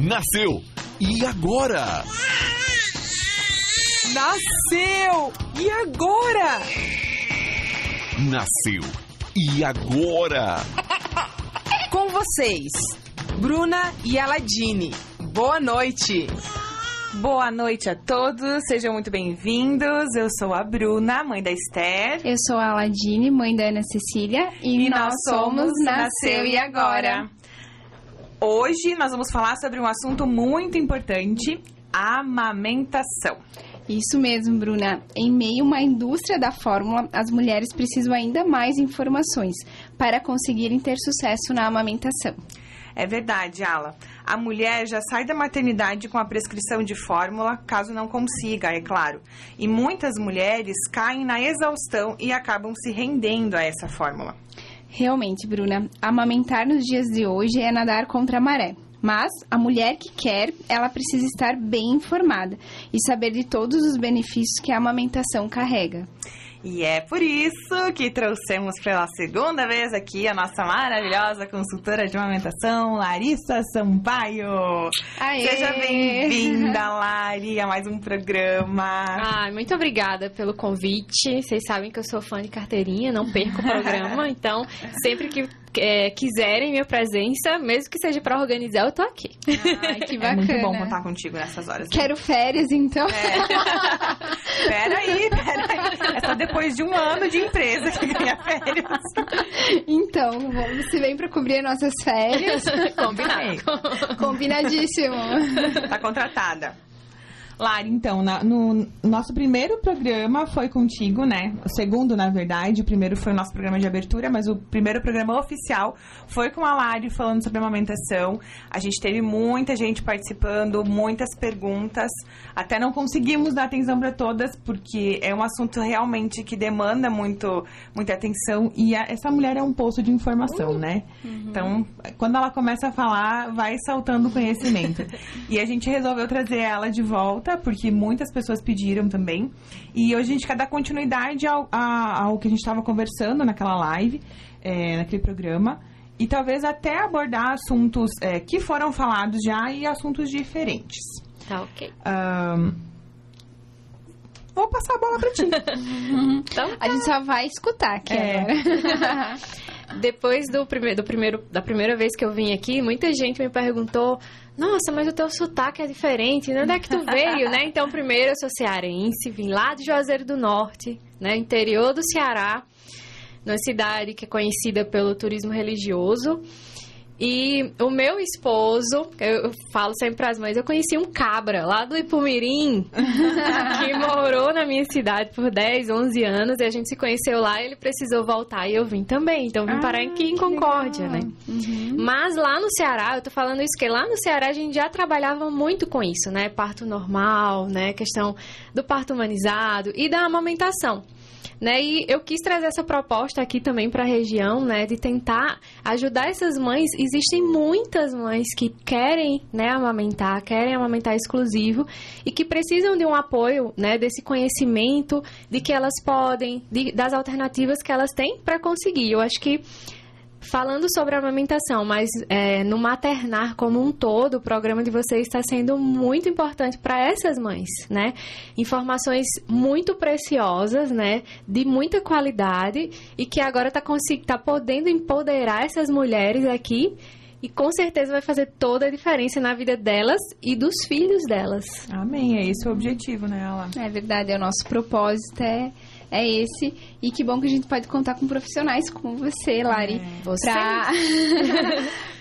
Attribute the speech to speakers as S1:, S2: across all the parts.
S1: Nasceu! E agora?
S2: Nasceu! E agora?
S1: Nasceu! E agora?
S2: Com vocês, Bruna e Aladine. Boa noite!
S3: Boa noite a todos, sejam muito bem-vindos. Eu sou a Bruna, mãe da Esther.
S4: Eu sou a Aladine, mãe da Ana Cecília.
S3: E, e nós, nós somos Nasceu e Agora. Hoje nós vamos falar sobre um assunto muito importante: amamentação.
S4: Isso mesmo, Bruna. Em meio a uma indústria da fórmula, as mulheres precisam ainda mais informações para conseguirem ter sucesso na amamentação.
S3: É verdade, Ala. A mulher já sai da maternidade com a prescrição de fórmula, caso não consiga, é claro. E muitas mulheres caem na exaustão e acabam se rendendo a essa fórmula.
S4: Realmente, Bruna, amamentar nos dias de hoje é nadar contra a maré. Mas a mulher que quer, ela precisa estar bem informada e saber de todos os benefícios que a amamentação carrega.
S3: E é por isso que trouxemos pela segunda vez aqui a nossa maravilhosa consultora de amamentação, Larissa Sampaio. Aê. Seja bem-vinda, Lari, a mais um programa.
S5: Ah, muito obrigada pelo convite. Vocês sabem que eu sou fã de carteirinha, não perco o programa, então sempre que é, quiserem minha presença, mesmo que seja para organizar, eu tô aqui.
S3: Ai, que bacana. É muito bom contar contigo nessas horas.
S4: Né? Quero férias, então.
S3: É. peraí, peraí. É só depois de um ano de empresa que ganha férias.
S4: Então, você vem para cobrir nossas férias.
S3: Combinado.
S4: Combinadíssimo.
S3: Tá contratada. Lari, então, na, no nosso primeiro programa foi contigo, né? O segundo, na verdade. O primeiro foi o nosso programa de abertura, mas o primeiro programa oficial foi com a Lari falando sobre amamentação. A gente teve muita gente participando, muitas perguntas. Até não conseguimos dar atenção para todas, porque é um assunto realmente que demanda muito, muita atenção. E a, essa mulher é um poço de informação, né? Uhum. Então, quando ela começa a falar, vai saltando conhecimento. e a gente resolveu trazer ela de volta porque muitas pessoas pediram também. E hoje a gente quer dar continuidade ao, ao que a gente estava conversando naquela live, é, naquele programa. E talvez até abordar assuntos é, que foram falados já e assuntos diferentes.
S5: Tá, ok.
S3: Um, vou passar a bola para ti.
S4: então, tá. A gente só vai escutar aqui é. agora.
S5: Depois do primeiro, do primeiro, da primeira vez que eu vim aqui, muita gente me perguntou nossa, mas o teu sotaque é diferente, né? onde é que tu veio, né? Então, primeiro eu sou cearense, vim lá de Juazeiro do Norte, né? Interior do Ceará, numa cidade que é conhecida pelo turismo religioso. E o meu esposo, eu falo sempre para as mães, eu conheci um cabra lá do Ipumirim, que morou na minha cidade por 10, 11 anos, e a gente se conheceu lá e ele precisou voltar e eu vim também. Então vim ah, parar aqui em Concórdia, legal. né? Uhum. Mas lá no Ceará, eu tô falando isso que lá no Ceará a gente já trabalhava muito com isso, né? Parto normal, né? Questão do parto humanizado e da amamentação. Né? E eu quis trazer essa proposta aqui também para a região, né, de tentar ajudar essas mães. Existem muitas mães que querem, né, amamentar, querem amamentar exclusivo e que precisam de um apoio, né, desse conhecimento de que elas podem, de, das alternativas que elas têm para conseguir. Eu acho que Falando sobre a amamentação, mas é, no maternar como um todo, o programa de vocês está sendo muito importante para essas mães, né? Informações muito preciosas, né? De muita qualidade e que agora está tá podendo empoderar essas mulheres aqui e com certeza vai fazer toda a diferença na vida delas e dos filhos delas.
S3: Amém, é esse o objetivo, né, Ala?
S4: É verdade, é o nosso propósito é é esse. E que bom que a gente pode contar com profissionais como você, Lari, é,
S5: você.
S4: Pra...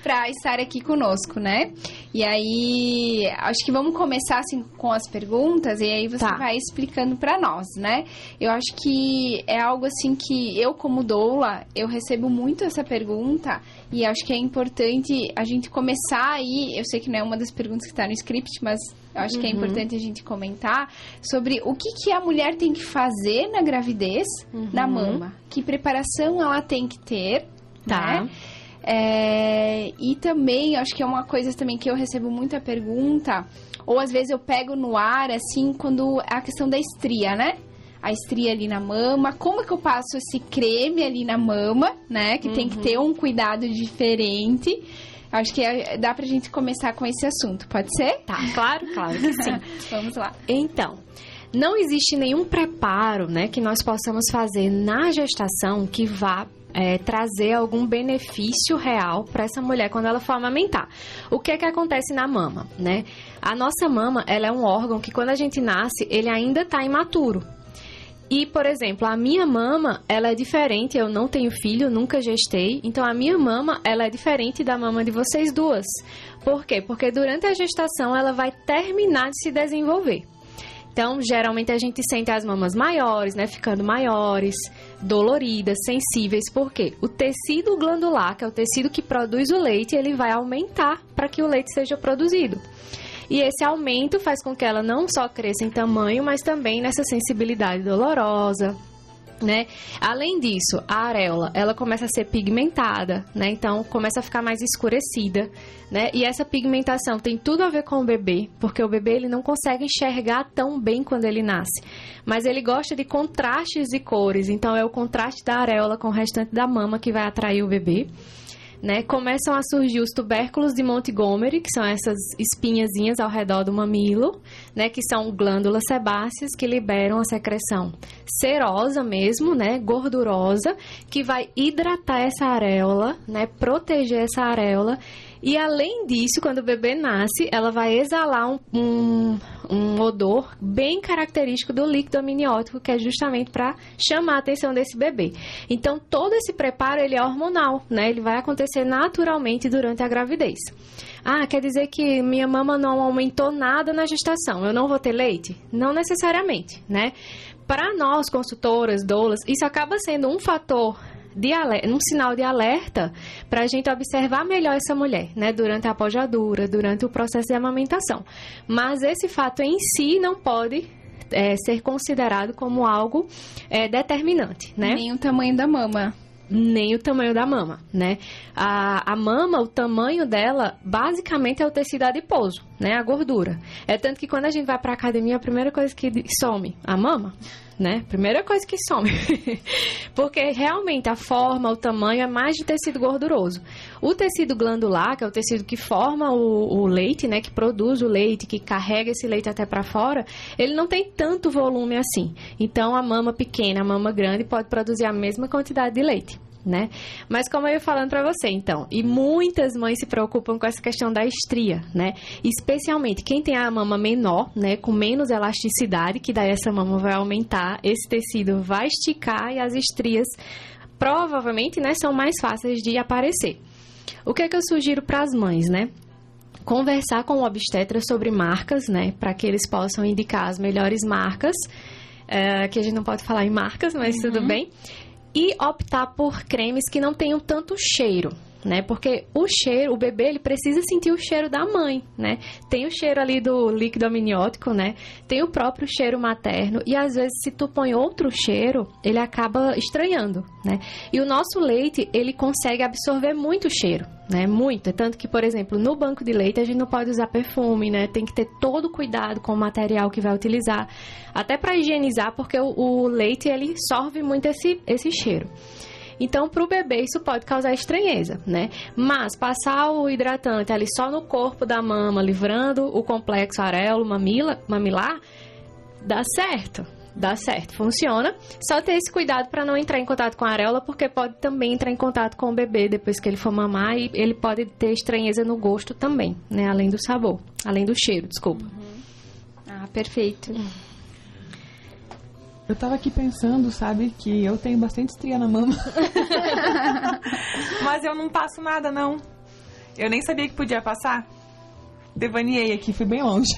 S4: para estar aqui conosco, né? E aí, acho que vamos começar assim com as perguntas e aí você tá. vai explicando para nós, né? Eu acho que é algo assim que eu como doula, eu recebo muito essa pergunta e acho que é importante a gente começar aí, eu sei que não é uma das perguntas que está no script, mas eu acho uhum. que é uhum. importante a gente comentar sobre o que, que a mulher tem que fazer na gravidez, uhum. Na mama, que preparação ela tem que ter, tá? Né? É, e também, acho que é uma coisa também que eu recebo muita pergunta, ou às vezes eu pego no ar, assim, quando é a questão da estria, né? A estria ali na mama, como que eu passo esse creme ali na mama, né? Que uhum. tem que ter um cuidado diferente. Acho que é, dá pra gente começar com esse assunto, pode ser?
S5: Tá, claro, claro que sim.
S4: Vamos lá.
S5: Então, não existe nenhum preparo né, que nós possamos fazer na gestação que vá é, trazer algum benefício real para essa mulher quando ela for amamentar. O que é que acontece na mama, né? A nossa mama, ela é um órgão que quando a gente nasce, ele ainda está imaturo. E, por exemplo, a minha mama, ela é diferente, eu não tenho filho, nunca gestei, então a minha mama, ela é diferente da mama de vocês duas. Por quê? Porque durante a gestação ela vai terminar de se desenvolver. Então, geralmente a gente sente as mamas maiores, né, ficando maiores, doloridas, sensíveis, porque o tecido glandular, que é o tecido que produz o leite, ele vai aumentar para que o leite seja produzido. E esse aumento faz com que ela não só cresça em tamanho, mas também nessa sensibilidade dolorosa, né? Além disso, a areola, ela começa a ser pigmentada, né? Então, começa a ficar mais escurecida, né? E essa pigmentação tem tudo a ver com o bebê, porque o bebê ele não consegue enxergar tão bem quando ele nasce, mas ele gosta de contrastes e cores, então é o contraste da areola com o restante da mama que vai atrair o bebê né, começam a surgir os tubérculos de Montgomery, que são essas espinhazinhas ao redor do mamilo, né, que são glândulas sebáceas que liberam a secreção serosa mesmo, né, gordurosa, que vai hidratar essa areola, né, proteger essa areola e além disso, quando o bebê nasce, ela vai exalar um, um, um odor bem característico do líquido amniótico, que é justamente para chamar a atenção desse bebê. Então, todo esse preparo ele é hormonal, né? Ele vai acontecer naturalmente durante a gravidez. Ah, quer dizer que minha mama não aumentou nada na gestação, eu não vou ter leite? Não necessariamente, né? Para nós, consultoras, doulas, isso acaba sendo um fator de alerta, um sinal de alerta para a gente observar melhor essa mulher, né, durante a apojadura, durante o processo de amamentação. Mas esse fato em si não pode é, ser considerado como algo é, determinante, né?
S4: Nem o tamanho da mama
S5: nem o tamanho da mama, né? A, a mama, o tamanho dela, basicamente é o tecido adiposo, né? A gordura. É tanto que quando a gente vai pra academia, a primeira coisa que some, a mama, né? Primeira coisa que some. Porque realmente a forma, o tamanho é mais de tecido gorduroso. O tecido glandular, que é o tecido que forma o, o leite, né? Que produz o leite, que carrega esse leite até para fora, ele não tem tanto volume assim. Então a mama pequena, a mama grande pode produzir a mesma quantidade de leite né? Mas como eu ia falando para você, então, e muitas mães se preocupam com essa questão da estria, né? Especialmente quem tem a mama menor, né, com menos elasticidade, que daí essa mama vai aumentar, esse tecido vai esticar e as estrias provavelmente, né, são mais fáceis de aparecer. O que é que eu sugiro para as mães, né? Conversar com o obstetra sobre marcas, né, para que eles possam indicar as melhores marcas. É, que a gente não pode falar em marcas, mas uhum. tudo bem e optar por cremes que não tenham tanto cheiro, né? Porque o cheiro, o bebê, ele precisa sentir o cheiro da mãe, né? Tem o cheiro ali do líquido amniótico, né? Tem o próprio cheiro materno e às vezes se tu põe outro cheiro, ele acaba estranhando, né? E o nosso leite, ele consegue absorver muito cheiro, né? Muito. É tanto que, por exemplo, no banco de leite a gente não pode usar perfume, né? Tem que ter todo cuidado com o material que vai utilizar, até para higienizar, porque o, o leite ele absorve muito esse, esse cheiro. Então, para o bebê, isso pode causar estranheza, né? Mas passar o hidratante ali só no corpo da mama, livrando o complexo areolo mamila, mamilar, dá certo. Dá certo, funciona. Só ter esse cuidado para não entrar em contato com a areola, porque pode também entrar em contato com o bebê depois que ele for mamar e ele pode ter estranheza no gosto também, né? Além do sabor, além do cheiro, desculpa. Uhum.
S4: Ah, perfeito.
S6: Eu tava aqui pensando, sabe, que eu tenho bastante estria na mama. Mas eu não passo nada, não. Eu nem sabia que podia passar. Devaneei aqui, fui bem longe.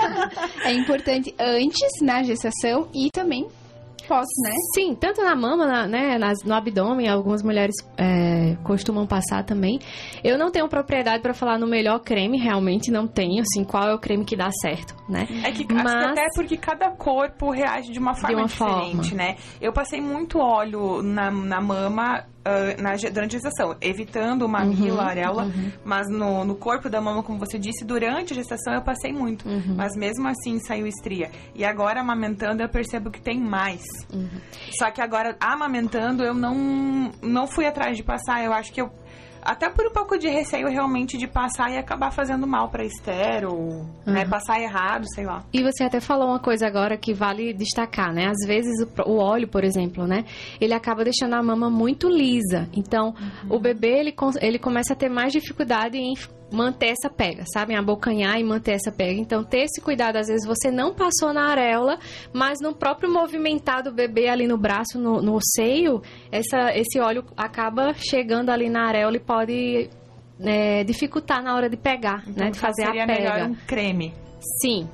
S4: é importante antes na gestação e também pós, né?
S5: Sim, tanto na mama, na, né, nas, no abdômen, algumas mulheres é, costumam passar também. Eu não tenho propriedade para falar no melhor creme, realmente não tenho, assim, qual é o creme que dá certo, né?
S3: É que Mas... até porque cada corpo reage de uma forma de uma diferente, forma. né? Eu passei muito óleo na, na mama uh, na, durante a gestação, evitando o mamilo, uhum, a areola, uhum. mas no, no, corpo da mama, como você disse, durante a gestação eu passei muito, uhum. mas mesmo assim saiu estria. E agora amamentando eu percebo que tem mais. Uhum. Só que agora amamentando eu não não fui atrás de passar, eu acho que eu até por um pouco de receio realmente de passar e acabar fazendo mal para Esther ou uhum. né, passar errado, sei lá.
S5: E você até falou uma coisa agora que vale destacar, né? Às vezes o, o óleo, por exemplo, né? Ele acaba deixando a mama muito lisa. Então, uhum. o bebê ele, ele começa a ter mais dificuldade em manter essa pega, sabe? Abocanhar e manter essa pega. Então, ter esse cuidado. Às vezes você não passou na areola, mas no próprio movimentar do bebê ali no braço, no, no seio, essa, esse óleo acaba chegando ali na areola e pode é, dificultar na hora de pegar, então, né? De fazer a pega. melhor
S3: um creme.
S5: Sim.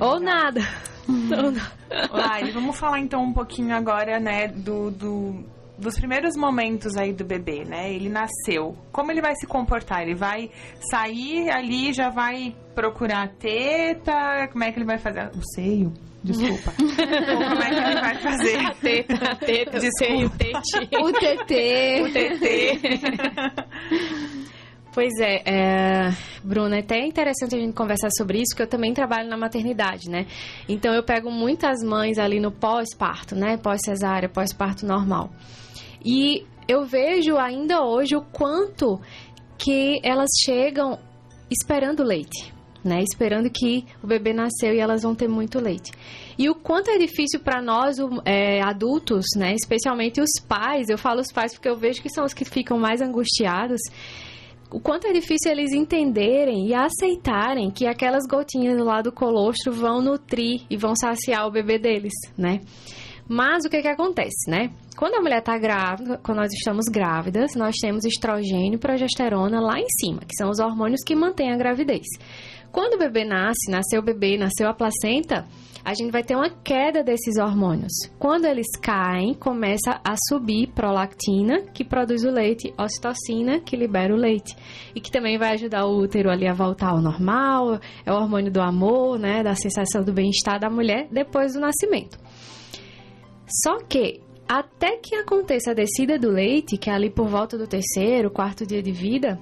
S5: Ou nada.
S3: Uhum. Lari, vamos falar então um pouquinho agora, né, do, do dos primeiros momentos aí do bebê, né? Ele nasceu. Como ele vai se comportar? Ele vai sair ali, já vai procurar a teta? Como é que ele vai fazer? O seio? Desculpa. como é que ele vai fazer?
S5: A teta, a teta, Desculpa.
S4: o TT.
S5: O TT. Pois é, é, Bruna, é até interessante a gente conversar sobre isso, porque eu também trabalho na maternidade, né? Então eu pego muitas mães ali no pós-parto, né? Pós-cesárea, pós-parto normal. E eu vejo ainda hoje o quanto que elas chegam esperando leite, né? Esperando que o bebê nasceu e elas vão ter muito leite. E o quanto é difícil para nós, é, adultos, né? Especialmente os pais, eu falo os pais porque eu vejo que são os que ficam mais angustiados. O quanto é difícil eles entenderem e aceitarem que aquelas gotinhas lado do colostro vão nutrir e vão saciar o bebê deles, né? Mas o que que acontece, né? Quando a mulher está grávida, quando nós estamos grávidas, nós temos estrogênio e progesterona lá em cima, que são os hormônios que mantêm a gravidez. Quando o bebê nasce, nasceu o bebê, nasceu a placenta, a gente vai ter uma queda desses hormônios. Quando eles caem, começa a subir prolactina, que produz o leite, ocitocina, que libera o leite e que também vai ajudar o útero ali a voltar ao normal, é o hormônio do amor, né, da sensação do bem-estar da mulher depois do nascimento. Só que até que aconteça a descida do leite, que é ali por volta do terceiro, quarto dia de vida,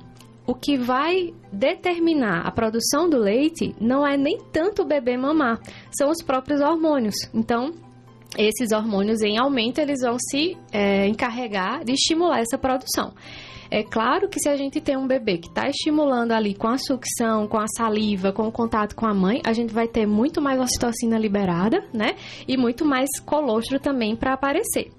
S5: o que vai determinar a produção do leite não é nem tanto o bebê mamar, são os próprios hormônios. Então, esses hormônios em aumento, eles vão se é, encarregar de estimular essa produção. É claro que se a gente tem um bebê que está estimulando ali com a sucção, com a saliva, com o contato com a mãe, a gente vai ter muito mais ocitocina liberada, né? E muito mais colostro também para aparecer.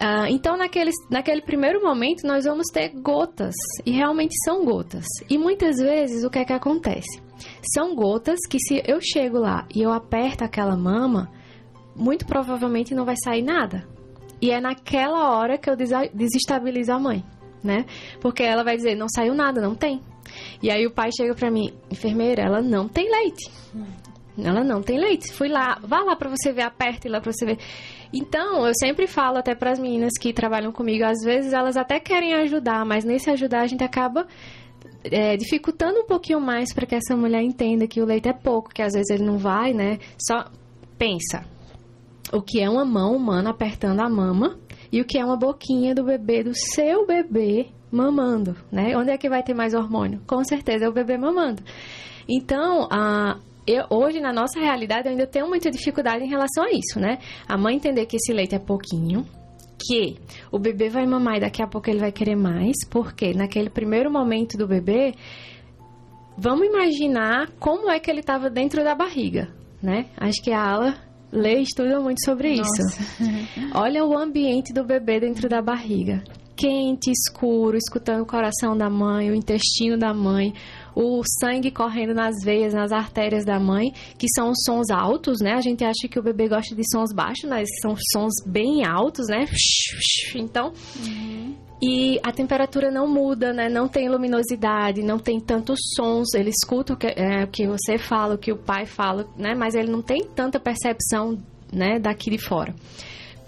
S5: Uh, então, naquele, naquele primeiro momento, nós vamos ter gotas, e realmente são gotas. E muitas vezes, o que é que acontece? São gotas que, se eu chego lá e eu aperto aquela mama, muito provavelmente não vai sair nada. E é naquela hora que eu desestabilizo a mãe né? Porque ela vai dizer, não saiu nada, não tem. E aí o pai chega pra mim, enfermeira, ela não tem leite. Ela não tem leite. Fui lá, vá lá pra você ver, aperte lá pra você ver. Então, eu sempre falo até para as meninas que trabalham comigo, às vezes elas até querem ajudar, mas nesse ajudar a gente acaba é, dificultando um pouquinho mais para que essa mulher entenda que o leite é pouco, que às vezes ele não vai, né? Só pensa o que é uma mão humana apertando a mama e o que é uma boquinha do bebê, do seu bebê mamando, né? Onde é que vai ter mais hormônio? Com certeza é o bebê mamando. Então, a, eu, hoje, na nossa realidade, eu ainda tenho muita dificuldade em relação a isso, né? A mãe entender que esse leite é pouquinho, que o bebê vai mamar e daqui a pouco ele vai querer mais, porque naquele primeiro momento do bebê, vamos imaginar como é que ele estava dentro da barriga, né? Acho que a Ala lê e estuda muito sobre Nossa. isso. Olha o ambiente do bebê dentro da barriga. Quente, escuro, escutando o coração da mãe, o intestino da mãe, o sangue correndo nas veias, nas artérias da mãe, que são os sons altos, né? A gente acha que o bebê gosta de sons baixos, mas são sons bem altos, né? Então, uhum. E a temperatura não muda, né? Não tem luminosidade, não tem tantos sons. Ele escuta o que, é, o que você fala, o que o pai fala, né? Mas ele não tem tanta percepção, né? Daqui de fora.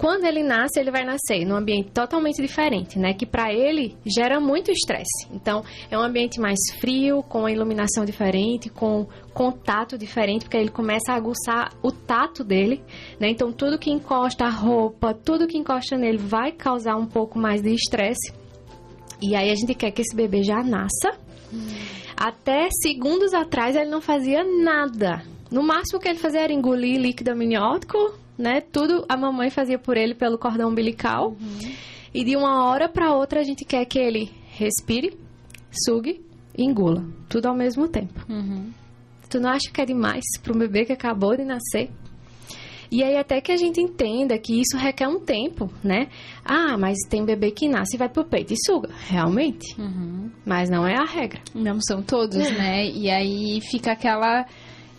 S5: Quando ele nasce, ele vai nascer num ambiente totalmente diferente, né? Que para ele gera muito estresse. Então, é um ambiente mais frio, com iluminação diferente, com contato diferente, porque ele começa a aguçar o tato dele, né? Então, tudo que encosta a roupa, tudo que encosta nele vai causar um pouco mais de estresse. E aí a gente quer que esse bebê já nasça. Hum. Até segundos atrás ele não fazia nada. No máximo que ele fazia era engolir líquido amniótico, né? Tudo a mamãe fazia por ele pelo cordão umbilical. Uhum. E de uma hora para outra a gente quer que ele respire, sugue e engula. Tudo ao mesmo tempo. Uhum. Tu não acha que é demais para um bebê que acabou de nascer? E aí até que a gente entenda que isso requer um tempo, né? Ah, mas tem bebê que nasce e vai pro peito e suga. Realmente. Uhum. Mas não é a regra.
S4: Não são todos, né? E aí fica aquela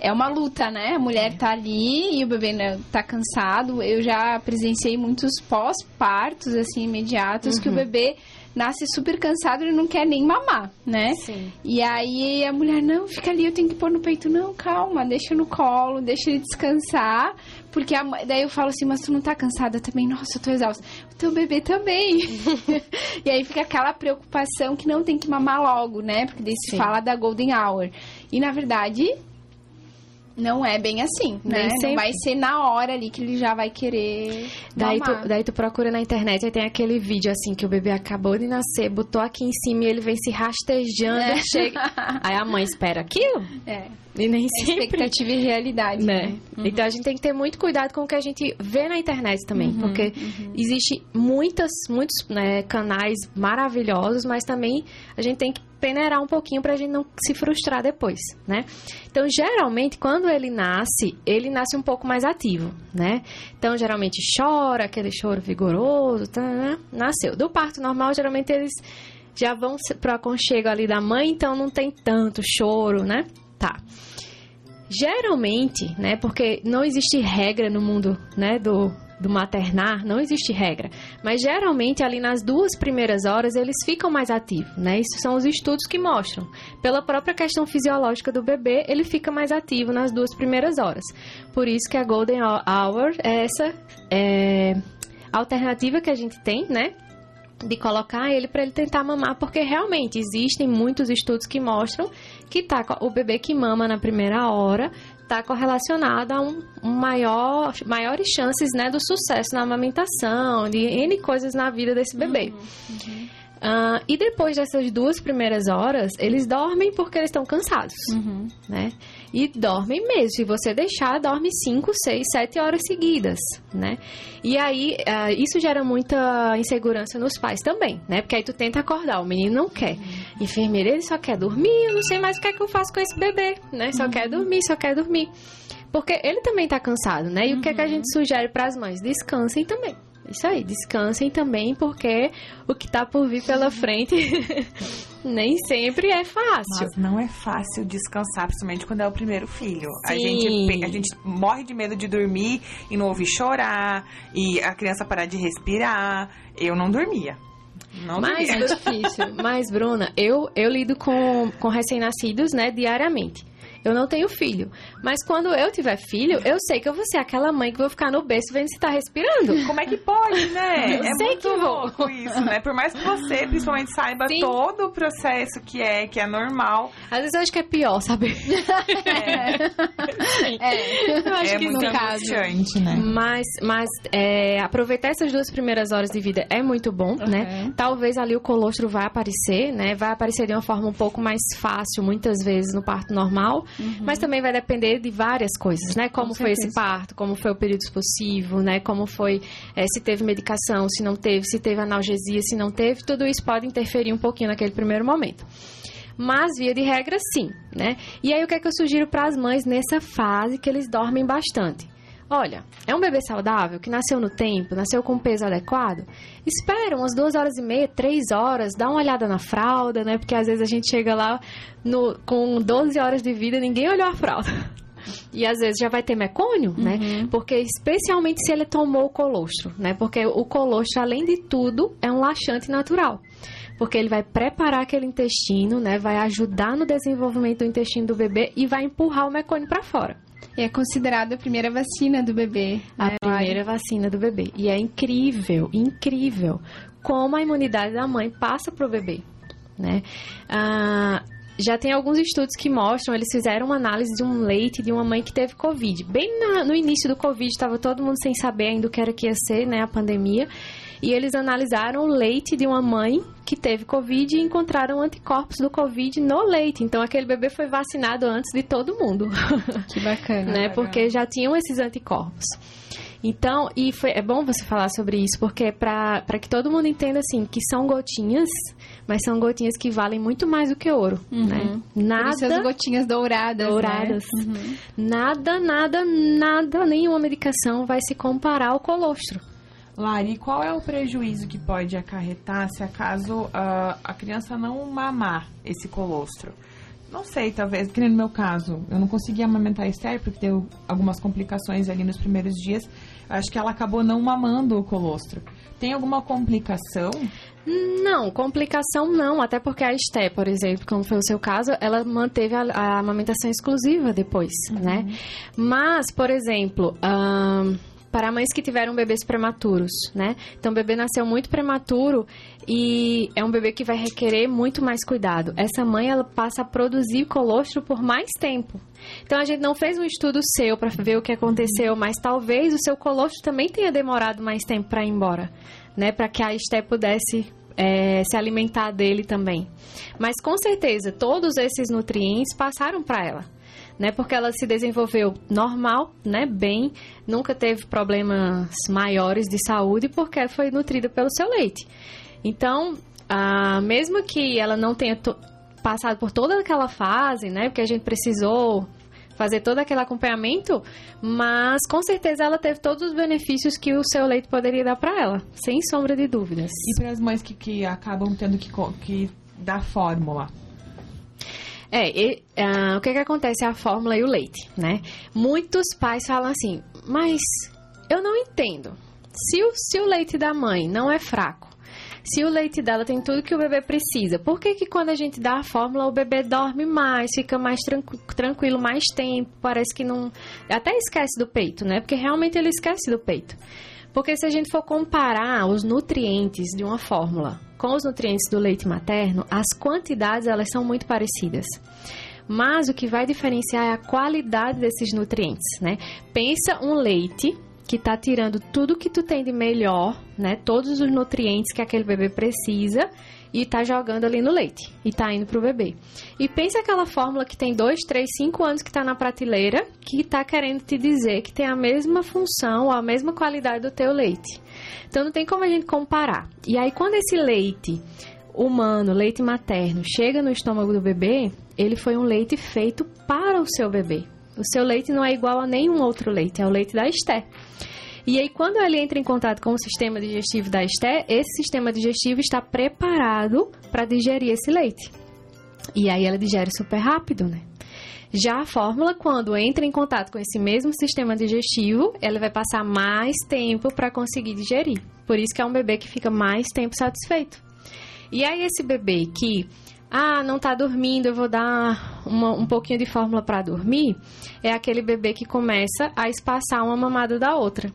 S4: é uma luta, né? A mulher tá ali e o bebê né, tá cansado. Eu já presenciei muitos pós-partos, assim, imediatos, uhum. que o uhum. bebê nasce super cansado e não quer nem mamar, né? Sim. E aí a mulher, não, fica ali, eu tenho que pôr no peito. Não, calma, deixa no colo, deixa ele descansar. Porque a, daí eu falo assim, mas tu não tá cansada também? Nossa, eu tô exausta. O teu bebê também. e aí fica aquela preocupação que não tem que mamar logo, né? Porque daí se Sim. fala da golden hour. E na verdade, não é bem assim, né? Não vai ser na hora ali que ele já vai querer.
S5: Daí tu, daí tu procura na internet e tem aquele vídeo assim que o bebê acabou de nascer, botou aqui em cima e ele vem se rastejando, é. chega. Aí a mãe espera aquilo?
S4: É. E nem é sempre. Expectativa e realidade.
S5: Né? né? Uhum. Então a gente tem que ter muito cuidado com o que a gente vê na internet também. Uhum, porque uhum. existe muitas, muitos né, canais maravilhosos, mas também a gente tem que peneirar um pouquinho para a gente não se frustrar depois, né? Então, geralmente, quando ele nasce, ele nasce um pouco mais ativo, né? Então, geralmente chora, aquele choro vigoroso, tá, né? nasceu. Do parto normal, geralmente eles já vão pro aconchego ali da mãe, então não tem tanto choro, né? Tá. Geralmente, né, porque não existe regra no mundo, né, do, do maternar, não existe regra. Mas geralmente ali nas duas primeiras horas eles ficam mais ativos, né? Isso são os estudos que mostram. Pela própria questão fisiológica do bebê, ele fica mais ativo nas duas primeiras horas. Por isso que a Golden Hour é essa é, alternativa que a gente tem, né? De colocar ele para ele tentar mamar, porque realmente existem muitos estudos que mostram que tá, o bebê que mama na primeira hora está correlacionado a um, um, maior, maiores chances né, do sucesso na amamentação, de N coisas na vida desse bebê. Uhum, uhum. Uh, e depois dessas duas primeiras horas, eles dormem porque eles estão cansados, uhum. né? E dormem mesmo. Se você deixar, dorme 5, 6, 7 horas seguidas, né? E aí, uh, isso gera muita insegurança nos pais também, né? Porque aí tu tenta acordar, o menino não quer. Uhum. Enfermeira, ele só quer dormir, eu não sei mais o que é que eu faço com esse bebê, né? Só uhum. quer dormir, só quer dormir. Porque ele também tá cansado, né? E o que é que a uhum. gente sugere para as mães? Descansem também. Isso aí, descansem também, porque o que tá por vir pela frente nem sempre é fácil.
S3: Mas não é fácil descansar, principalmente quando é o primeiro filho. A gente, a gente morre de medo de dormir e não ouvir chorar, e a criança parar de respirar. Eu não dormia. Não
S5: mas é difícil. Mas, Bruna, eu, eu lido com, com recém-nascidos, né, diariamente. Eu não tenho filho. Mas quando eu tiver filho, eu sei que eu vou ser aquela mãe que vou ficar no berço vendo se tá respirando.
S3: Como é que pode, né?
S5: Eu
S3: é
S5: sei
S3: muito
S5: que
S3: louco isso, né? Por mais que você, principalmente, saiba Sim. todo o processo que é, que é normal.
S5: Às vezes eu acho que é pior, sabe?
S3: É. é. Eu acho é que muito no caso. né?
S5: Mas, mas é, aproveitar essas duas primeiras horas de vida é muito bom, uhum. né? Talvez ali o colostro vai aparecer, né? Vai aparecer de uma forma um pouco mais fácil, muitas vezes, no parto normal. Uhum. Mas também vai depender de várias coisas, né? Como Com foi esse parto, como foi o período expulsivo, né? Como foi, é, se teve medicação, se não teve, se teve analgesia, se não teve. Tudo isso pode interferir um pouquinho naquele primeiro momento. Mas, via de regra, sim, né? E aí, o que é que eu sugiro para as mães nessa fase que eles dormem bastante? Olha, é um bebê saudável que nasceu no tempo, nasceu com peso adequado. Espera umas duas horas e meia, três horas, dá uma olhada na fralda, né? Porque às vezes a gente chega lá no, com 12 horas de vida ninguém olhou a fralda. E às vezes já vai ter mecônio, né? uhum. né? Porque especialmente se ele tomou o colostro, né? Porque o colostro, além de tudo, é um laxante natural porque ele vai preparar aquele intestino, né? Vai ajudar no desenvolvimento do intestino do bebê e vai empurrar o mecônio para fora.
S4: E é considerada a primeira vacina do bebê.
S5: A né? primeira vacina do bebê. E é incrível, incrível como a imunidade da mãe passa para o bebê, né? Ah, já tem alguns estudos que mostram, eles fizeram uma análise de um leite de uma mãe que teve Covid. Bem na, no início do Covid, estava todo mundo sem saber ainda o que era que ia ser, né, a pandemia. E eles analisaram o leite de uma mãe que teve Covid e encontraram anticorpos do Covid no leite. Então, aquele bebê foi vacinado antes de todo mundo.
S4: Que bacana.
S5: né? Porque já tinham esses anticorpos. Então, e foi, é bom você falar sobre isso, porque é para que todo mundo entenda, assim, que são gotinhas, mas são gotinhas que valem muito mais do que ouro, uhum. né?
S4: Nada... Por isso as gotinhas douradas,
S5: né? Douradas.
S4: Né?
S5: Uhum. Nada, nada, nada, nenhuma medicação vai se comparar ao colostro.
S6: Lari, qual é o prejuízo que pode acarretar se acaso uh, a criança não mamar esse colostro? Não sei, talvez, que nem no meu caso, eu não consegui amamentar a Esther porque deu algumas complicações ali nos primeiros dias. Acho que ela acabou não mamando o colostro. Tem alguma complicação?
S5: Não, complicação não, até porque a Esté, por exemplo, como foi o seu caso, ela manteve a, a amamentação exclusiva depois, né? uhum. né? Mas, por exemplo, para mães que tiveram bebês prematuros, né? Então, o bebê nasceu muito prematuro e é um bebê que vai requerer muito mais cuidado. Essa mãe, ela passa a produzir colostro por mais tempo. Então, a gente não fez um estudo seu para ver o que aconteceu, mas talvez o seu colostro também tenha demorado mais tempo para ir embora, né? Para que a Esté pudesse é, se alimentar dele também. Mas, com certeza, todos esses nutrientes passaram para ela né? Porque ela se desenvolveu normal, né? Bem, nunca teve problemas maiores de saúde porque foi nutrida pelo seu leite. Então, ah, mesmo que ela não tenha passado por toda aquela fase, né? Porque a gente precisou fazer todo aquele acompanhamento, mas com certeza ela teve todos os benefícios que o seu leite poderia dar para ela, sem sombra de dúvidas.
S6: E para as mães que, que acabam tendo que, que dar fórmula,
S5: é, e, uh, o que que acontece é a fórmula e o leite, né? Muitos pais falam assim, mas eu não entendo. Se o, se o leite da mãe não é fraco, se o leite dela tem tudo que o bebê precisa, por que que quando a gente dá a fórmula o bebê dorme mais, fica mais tranqu tranquilo mais tempo, parece que não... Até esquece do peito, né? Porque realmente ele esquece do peito. Porque se a gente for comparar os nutrientes de uma fórmula com os nutrientes do leite materno, as quantidades elas são muito parecidas. Mas o que vai diferenciar é a qualidade desses nutrientes, né? Pensa um leite que está tirando tudo que tu tem de melhor, né? Todos os nutrientes que aquele bebê precisa e tá jogando ali no leite e tá indo pro bebê. E pense aquela fórmula que tem 2, 3, 5 anos que tá na prateleira, que tá querendo te dizer que tem a mesma função, a mesma qualidade do teu leite. Então não tem como a gente comparar. E aí quando esse leite humano, leite materno, chega no estômago do bebê, ele foi um leite feito para o seu bebê. O seu leite não é igual a nenhum outro leite, é o leite da Esté. E aí, quando ele entra em contato com o sistema digestivo da Esté, esse sistema digestivo está preparado para digerir esse leite. E aí ela digere super rápido, né? Já a fórmula, quando entra em contato com esse mesmo sistema digestivo, ela vai passar mais tempo para conseguir digerir. Por isso que é um bebê que fica mais tempo satisfeito. E aí esse bebê que ah, não está dormindo, eu vou dar uma, um pouquinho de fórmula para dormir, é aquele bebê que começa a espaçar uma mamada da outra.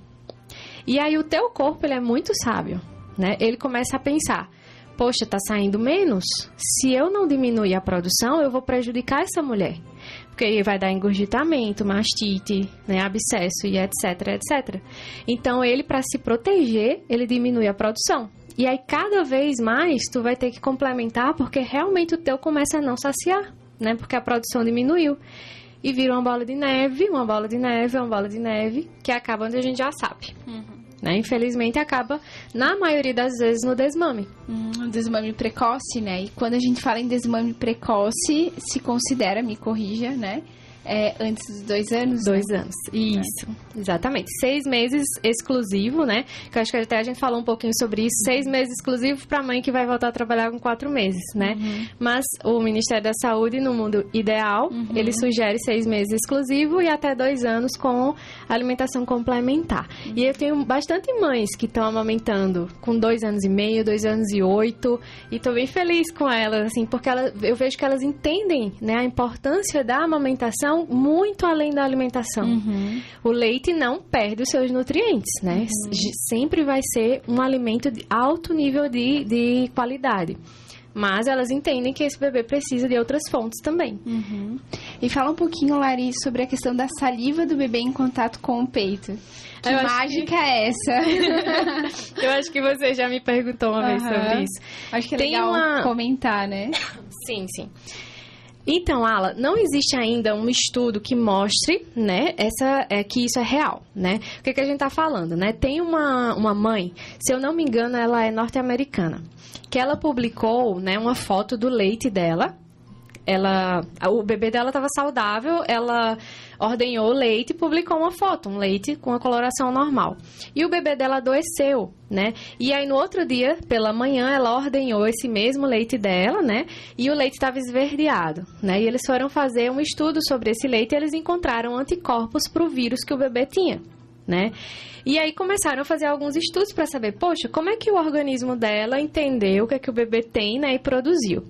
S5: E aí o teu corpo, ele é muito sábio, né? Ele começa a pensar, poxa, tá saindo menos? Se eu não diminuir a produção, eu vou prejudicar essa mulher. Porque vai dar engurgitamento, mastite, né, abscesso e etc, etc. Então, ele, para se proteger, ele diminui a produção. E aí, cada vez mais, tu vai ter que complementar, porque realmente o teu começa a não saciar, né? Porque a produção diminuiu e vira uma bola de neve, uma bola de neve, uma bola de neve, que acaba onde a gente já sabe. Uhum. Né? Infelizmente acaba, na maioria das vezes, no desmame.
S4: Hum, desmame precoce, né? E quando a gente fala em desmame precoce, se considera, me corrija, né? É, antes dos dois anos?
S5: Dois né? anos, isso. É. Exatamente. Seis meses exclusivo, né? Que eu acho que até a gente falou um pouquinho sobre isso. Seis meses exclusivo para mãe que vai voltar a trabalhar com quatro meses, né? Uhum. Mas o Ministério da Saúde, no mundo ideal, uhum. ele sugere seis meses exclusivo e até dois anos com alimentação complementar. Uhum. E eu tenho bastante mães que estão amamentando com dois anos e meio, dois anos e oito. E tô bem feliz com elas, assim, porque ela, eu vejo que elas entendem né, a importância da amamentação muito além da alimentação. Uhum. O leite não perde os seus nutrientes, né? Uhum. Sempre vai ser um alimento de alto nível de, de qualidade. Mas elas entendem que esse bebê precisa de outras fontes também.
S4: Uhum. E fala um pouquinho, Lari, sobre a questão da saliva do bebê em contato com o peito. Que Eu mágica que... é essa?
S5: Eu acho que você já me perguntou uma vez sobre isso.
S4: Acho que é Tem legal uma... comentar, né?
S5: Sim, sim. Então, Ala, não existe ainda um estudo que mostre, né, essa, é, que isso é real, né? O que, que a gente está falando, né? Tem uma, uma mãe, se eu não me engano, ela é norte-americana, que ela publicou, né, uma foto do leite dela, ela, o bebê dela estava saudável, ela ordenhou leite e publicou uma foto, um leite com a coloração normal. E o bebê dela adoeceu, né? E aí no outro dia, pela manhã, ela ordenhou esse mesmo leite dela, né? E o leite estava esverdeado, né? E eles foram fazer um estudo sobre esse leite e eles encontraram anticorpos para o vírus que o bebê tinha, né? E aí começaram a fazer alguns estudos para saber, poxa, como é que o organismo dela entendeu o que é que o bebê tem, né, e produziu.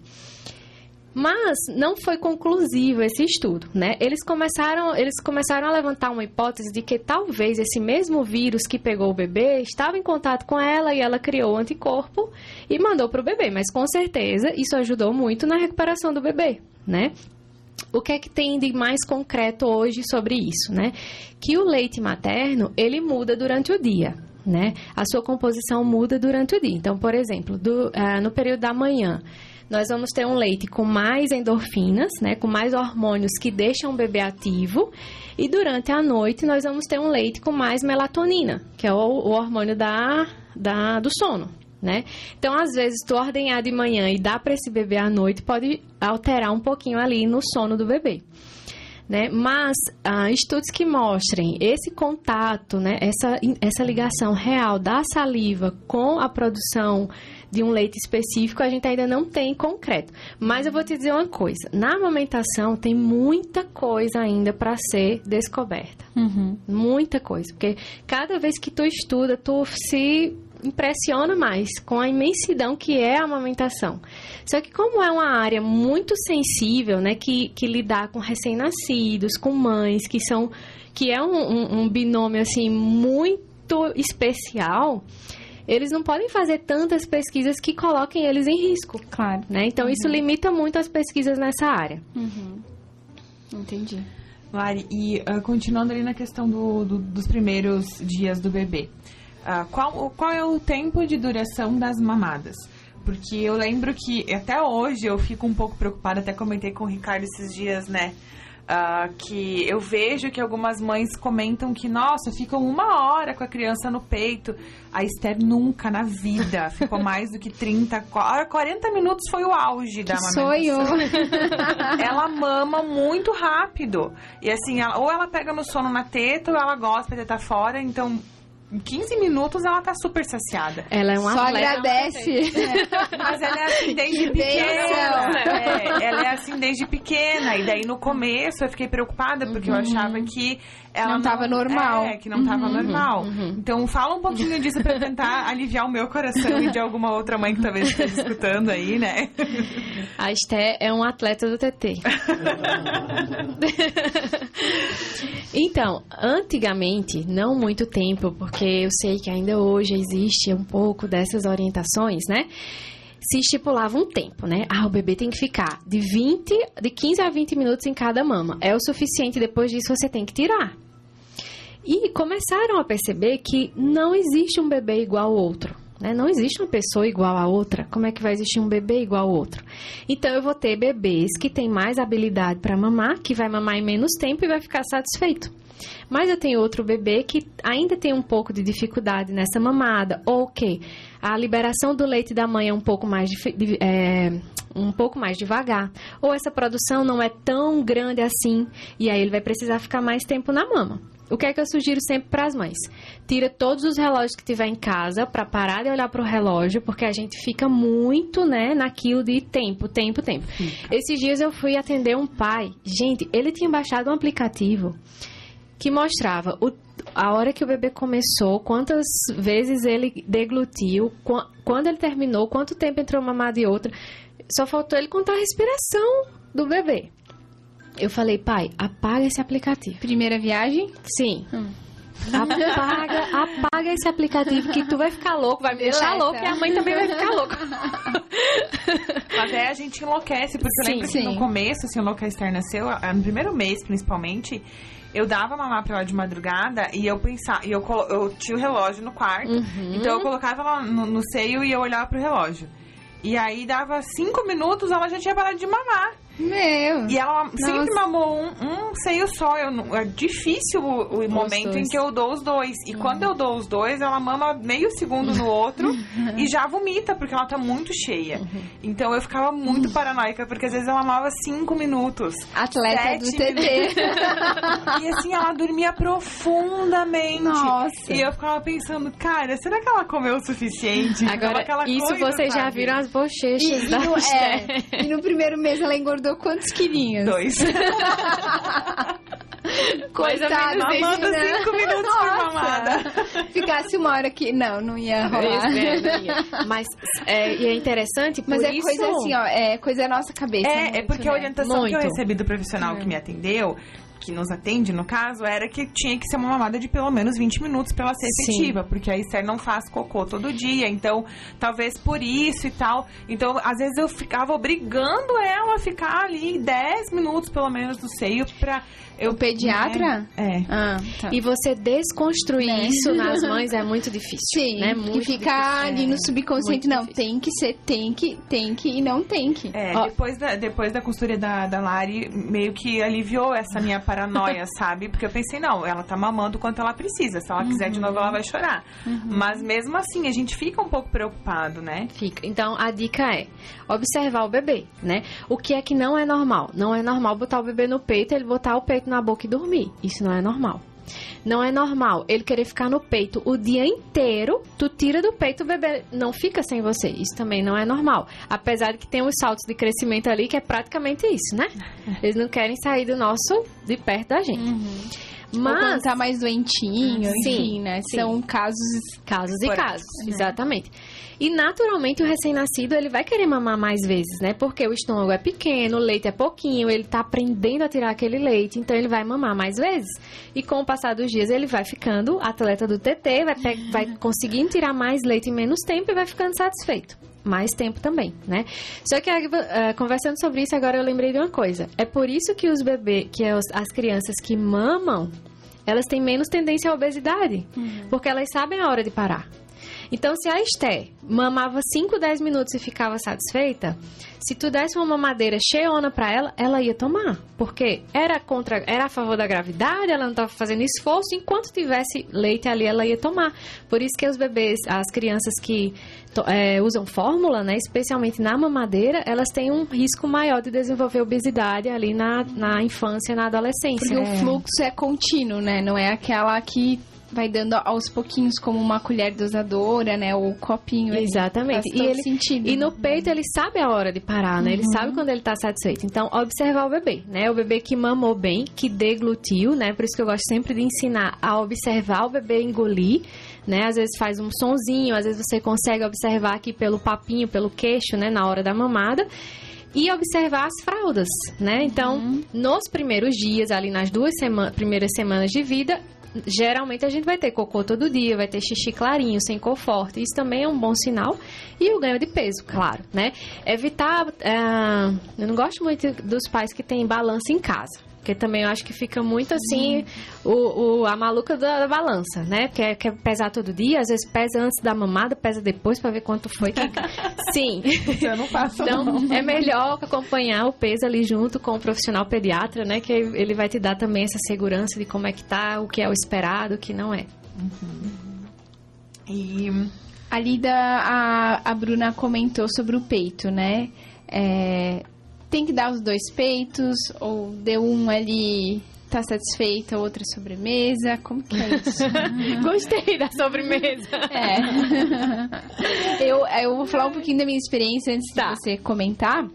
S5: Mas não foi conclusivo esse estudo, né? Eles começaram, eles começaram a levantar uma hipótese de que talvez esse mesmo vírus que pegou o bebê estava em contato com ela e ela criou o anticorpo e mandou para o bebê. Mas com certeza isso ajudou muito na recuperação do bebê, né? O que é que tem de mais concreto hoje sobre isso, né? Que o leite materno, ele muda durante o dia, né? A sua composição muda durante o dia. Então, por exemplo, do, uh, no período da manhã, nós vamos ter um leite com mais endorfinas, né, com mais hormônios que deixam o bebê ativo. E durante a noite nós vamos ter um leite com mais melatonina, que é o, o hormônio da, da, do sono. Né? Então, às vezes, tu ordenhar de manhã e dar para esse bebê à noite pode alterar um pouquinho ali no sono do bebê. Né? Mas ah, estudos que mostrem esse contato, né? essa, essa ligação real da saliva com a produção de um leite específico, a gente ainda não tem concreto. Mas eu vou te dizer uma coisa: na amamentação tem muita coisa ainda para ser descoberta. Uhum. Muita coisa. Porque cada vez que tu estuda, tu se impressiona mais com a imensidão que é a amamentação. Só que como é uma área muito sensível, né, que, que lidar com recém-nascidos, com mães, que são que é um, um, um binômio assim muito especial, eles não podem fazer tantas pesquisas que coloquem eles em risco.
S4: Claro.
S5: Né? Então, uhum. isso limita muito as pesquisas nessa área.
S4: Uhum. Entendi.
S3: Lari, e uh, continuando ali na questão do, do, dos primeiros dias do bebê, uh, qual, qual é o tempo de duração das mamadas? Porque eu lembro que até hoje eu fico um pouco preocupada, até comentei com o Ricardo esses dias, né? Uh, que eu vejo que algumas mães comentam que, nossa, ficam uma hora com a criança no peito. A Esther nunca na vida ficou mais do que 30, 40 minutos foi o auge da
S4: que amamentação.
S3: Eu. ela mama muito rápido. E assim, ela, ou ela pega no sono na teta, ou ela gosta de teta fora, então em 15 minutos ela tá super saciada.
S5: Ela é uma
S4: Só agradece.
S3: É, mas ela é assim desde pequena. É, ela é assim desde pequena. E daí no começo eu fiquei preocupada porque uhum. eu achava que ela
S4: não estava normal.
S3: É, que não estava uhum, normal. Uhum. Então fala um pouquinho disso para tentar aliviar o meu coração e de alguma outra mãe que talvez esteja escutando aí, né?
S5: A Esté é um atleta do TT. então, antigamente, não muito tempo, porque eu sei que ainda hoje existe um pouco dessas orientações, né? se estipulava um tempo, né? Ah, o bebê tem que ficar de 20, de 15 a 20 minutos em cada mama. É o suficiente, depois disso você tem que tirar. E começaram a perceber que não existe um bebê igual ao outro. Né? Não existe uma pessoa igual a outra. Como é que vai existir um bebê igual ao outro? Então eu vou ter bebês que têm mais habilidade para mamar, que vai mamar em menos tempo e vai ficar satisfeito. Mas eu tenho outro bebê que ainda tem um pouco de dificuldade nessa mamada, ou que a liberação do leite da mãe é um pouco mais é, um pouco mais devagar, ou essa produção não é tão grande assim, e aí ele vai precisar ficar mais tempo na mama. O que é que eu sugiro sempre para as mães? Tira todos os relógios que tiver em casa para parar de olhar para o relógio, porque a gente fica muito, né, naquilo de tempo, tempo, tempo. Esses dias eu fui atender um pai. Gente, ele tinha baixado um aplicativo que mostrava o, a hora que o bebê começou, quantas vezes ele deglutiu, quando ele terminou, quanto tempo entrou uma mamada e outra. Só faltou ele contar a respiração do bebê. Eu falei, pai, apaga esse aplicativo.
S4: Primeira viagem?
S5: Sim. Hum. Apaga, apaga esse aplicativo que tu vai ficar louco, vai me deixar louco e a mãe também vai ficar louca.
S3: Mas é, a gente enlouquece, porque sim, eu lembro sim. que no começo, assim, o Louca Esther nasceu, no primeiro mês principalmente, eu dava mamar pra ela de madrugada e eu pensava, e eu, eu tinha o relógio no quarto, uhum. então eu colocava ela no, no seio e eu olhava pro relógio. E aí dava cinco minutos, ela já tinha parado de mamar.
S4: Meu.
S3: E ela Nossa. sempre mamou um, um seio só. Eu, é difícil o, o momento dois. em que eu dou os dois. E uhum. quando eu dou os dois, ela mama meio segundo no outro e já vomita, porque ela tá muito cheia. Uhum. Então eu ficava muito paranoica, porque às vezes ela mamava cinco minutos.
S4: Atleta do TT.
S3: e assim, ela dormia profundamente. Nossa. E eu ficava pensando, cara, será que ela comeu o suficiente?
S5: Agora, isso vocês já viram as bochechas e, da e no,
S4: é, e no primeiro mês ela engordou quantos quilinhos?
S3: Dois.
S5: Coitada,
S3: mamando né? cinco minutos Nossa. por mamada.
S4: Ficasse uma hora que... Não, não ia rolar.
S5: É, não ia. Mas é, e é interessante por
S4: Mas
S5: é
S4: isso... coisa assim, ó, é coisa da nossa cabeça.
S3: É,
S4: muito,
S3: é porque
S4: né?
S3: a orientação muito. que eu recebi do profissional que me atendeu que nos atende, no caso, era que tinha que ser uma mamada de pelo menos 20 minutos para ela ser efetiva, Sim. porque a Esther não faz cocô todo dia, então talvez por isso e tal. Então, às vezes eu ficava obrigando ela a ficar ali 10 minutos pelo menos no seio para
S4: o pediatra?
S3: É.
S5: Ah, tá. E você desconstruir né? isso nas mães é muito difícil.
S4: Sim.
S5: Né?
S4: Muito que ficar ali no subconsciente, não, difícil. tem que ser, tem que, tem que e não tem que.
S3: É, depois da, depois da costura da, da Lari, meio que aliviou essa minha paranoia, sabe? Porque eu pensei, não, ela tá mamando quanto ela precisa. Se ela uhum. quiser de novo, ela vai chorar. Uhum. Mas mesmo assim, a gente fica um pouco preocupado, né?
S5: Fica. Então, a dica é observar o bebê, né? O que é que não é normal? Não é normal botar o bebê no peito, ele botar o peito na boca e dormir. Isso não é normal. Não é normal ele querer ficar no peito o dia inteiro, tu tira do peito, o bebê não fica sem você. Isso também não é normal. Apesar de que tem os saltos de crescimento ali, que é praticamente isso, né? Eles não querem sair do nosso, de perto da gente.
S4: Uhum. Mas tá mais doentinho, sim, enfim, né? Sim. São casos
S5: casos e casos, né? exatamente. E naturalmente o recém-nascido ele vai querer mamar mais vezes, né? Porque o estômago é pequeno, o leite é pouquinho, ele tá aprendendo a tirar aquele leite, então ele vai mamar mais vezes. E com o passar dos dias ele vai ficando atleta do TT, vai, vai conseguindo tirar mais leite em menos tempo e vai ficando satisfeito mais tempo também, né? Só que uh, conversando sobre isso agora eu lembrei de uma coisa. É por isso que os bebês, que as, as crianças que mamam, elas têm menos tendência à obesidade, uhum. porque elas sabem a hora de parar. Então, se a Esté mamava 5, 10 minutos e ficava satisfeita, se tu desse uma mamadeira cheiona para ela, ela ia tomar. Porque era contra, era a favor da gravidade, ela não estava fazendo esforço, enquanto tivesse leite ali, ela ia tomar. Por isso que os bebês, as crianças que é, usam fórmula, né, especialmente na mamadeira, elas têm um risco maior de desenvolver obesidade ali na, na infância, na adolescência.
S4: Porque é. o fluxo é contínuo, né? Não é aquela que vai dando aos pouquinhos como uma colher dosadora, né? Ou copinho.
S5: Exatamente. E, ele,
S4: sentido,
S5: e no peito ele sabe a hora de parar, né? Ele uhum. sabe quando ele está satisfeito. Então, observar o bebê, né? O bebê que mamou bem, que deglutiu, né? Por isso que eu gosto sempre de ensinar a observar o bebê engolir, né? Às vezes faz um sonzinho, às vezes você consegue observar aqui pelo papinho, pelo queixo, né? Na hora da mamada e observar as fraldas, né? Então, uhum. nos primeiros dias, ali nas duas sema primeiras semanas de vida, geralmente a gente vai ter cocô todo dia, vai ter xixi clarinho, sem cor forte. Isso também é um bom sinal. E o ganho de peso, claro, né? Evitar. Uh, eu não gosto muito dos pais que têm balança em casa. Porque também eu acho que fica muito assim o, o, a maluca da, da balança, né? Porque quer pesar todo dia, às vezes pesa antes da mamada, pesa depois para ver quanto foi. Que... Sim.
S3: Eu não faço
S5: Então
S3: não.
S5: é melhor acompanhar o peso ali junto com o profissional pediatra, né? Que ele vai te dar também essa segurança de como é que tá, o que é o esperado, o que não é.
S4: Uhum. E ali da, a, a Bruna comentou sobre o peito, né? É, tem que dar os dois peitos, ou deu um ali, tá satisfeita, outra sobremesa, como que é isso?
S5: Gostei da sobremesa.
S4: É. eu, eu vou falar um pouquinho da minha experiência antes tá. de você comentar.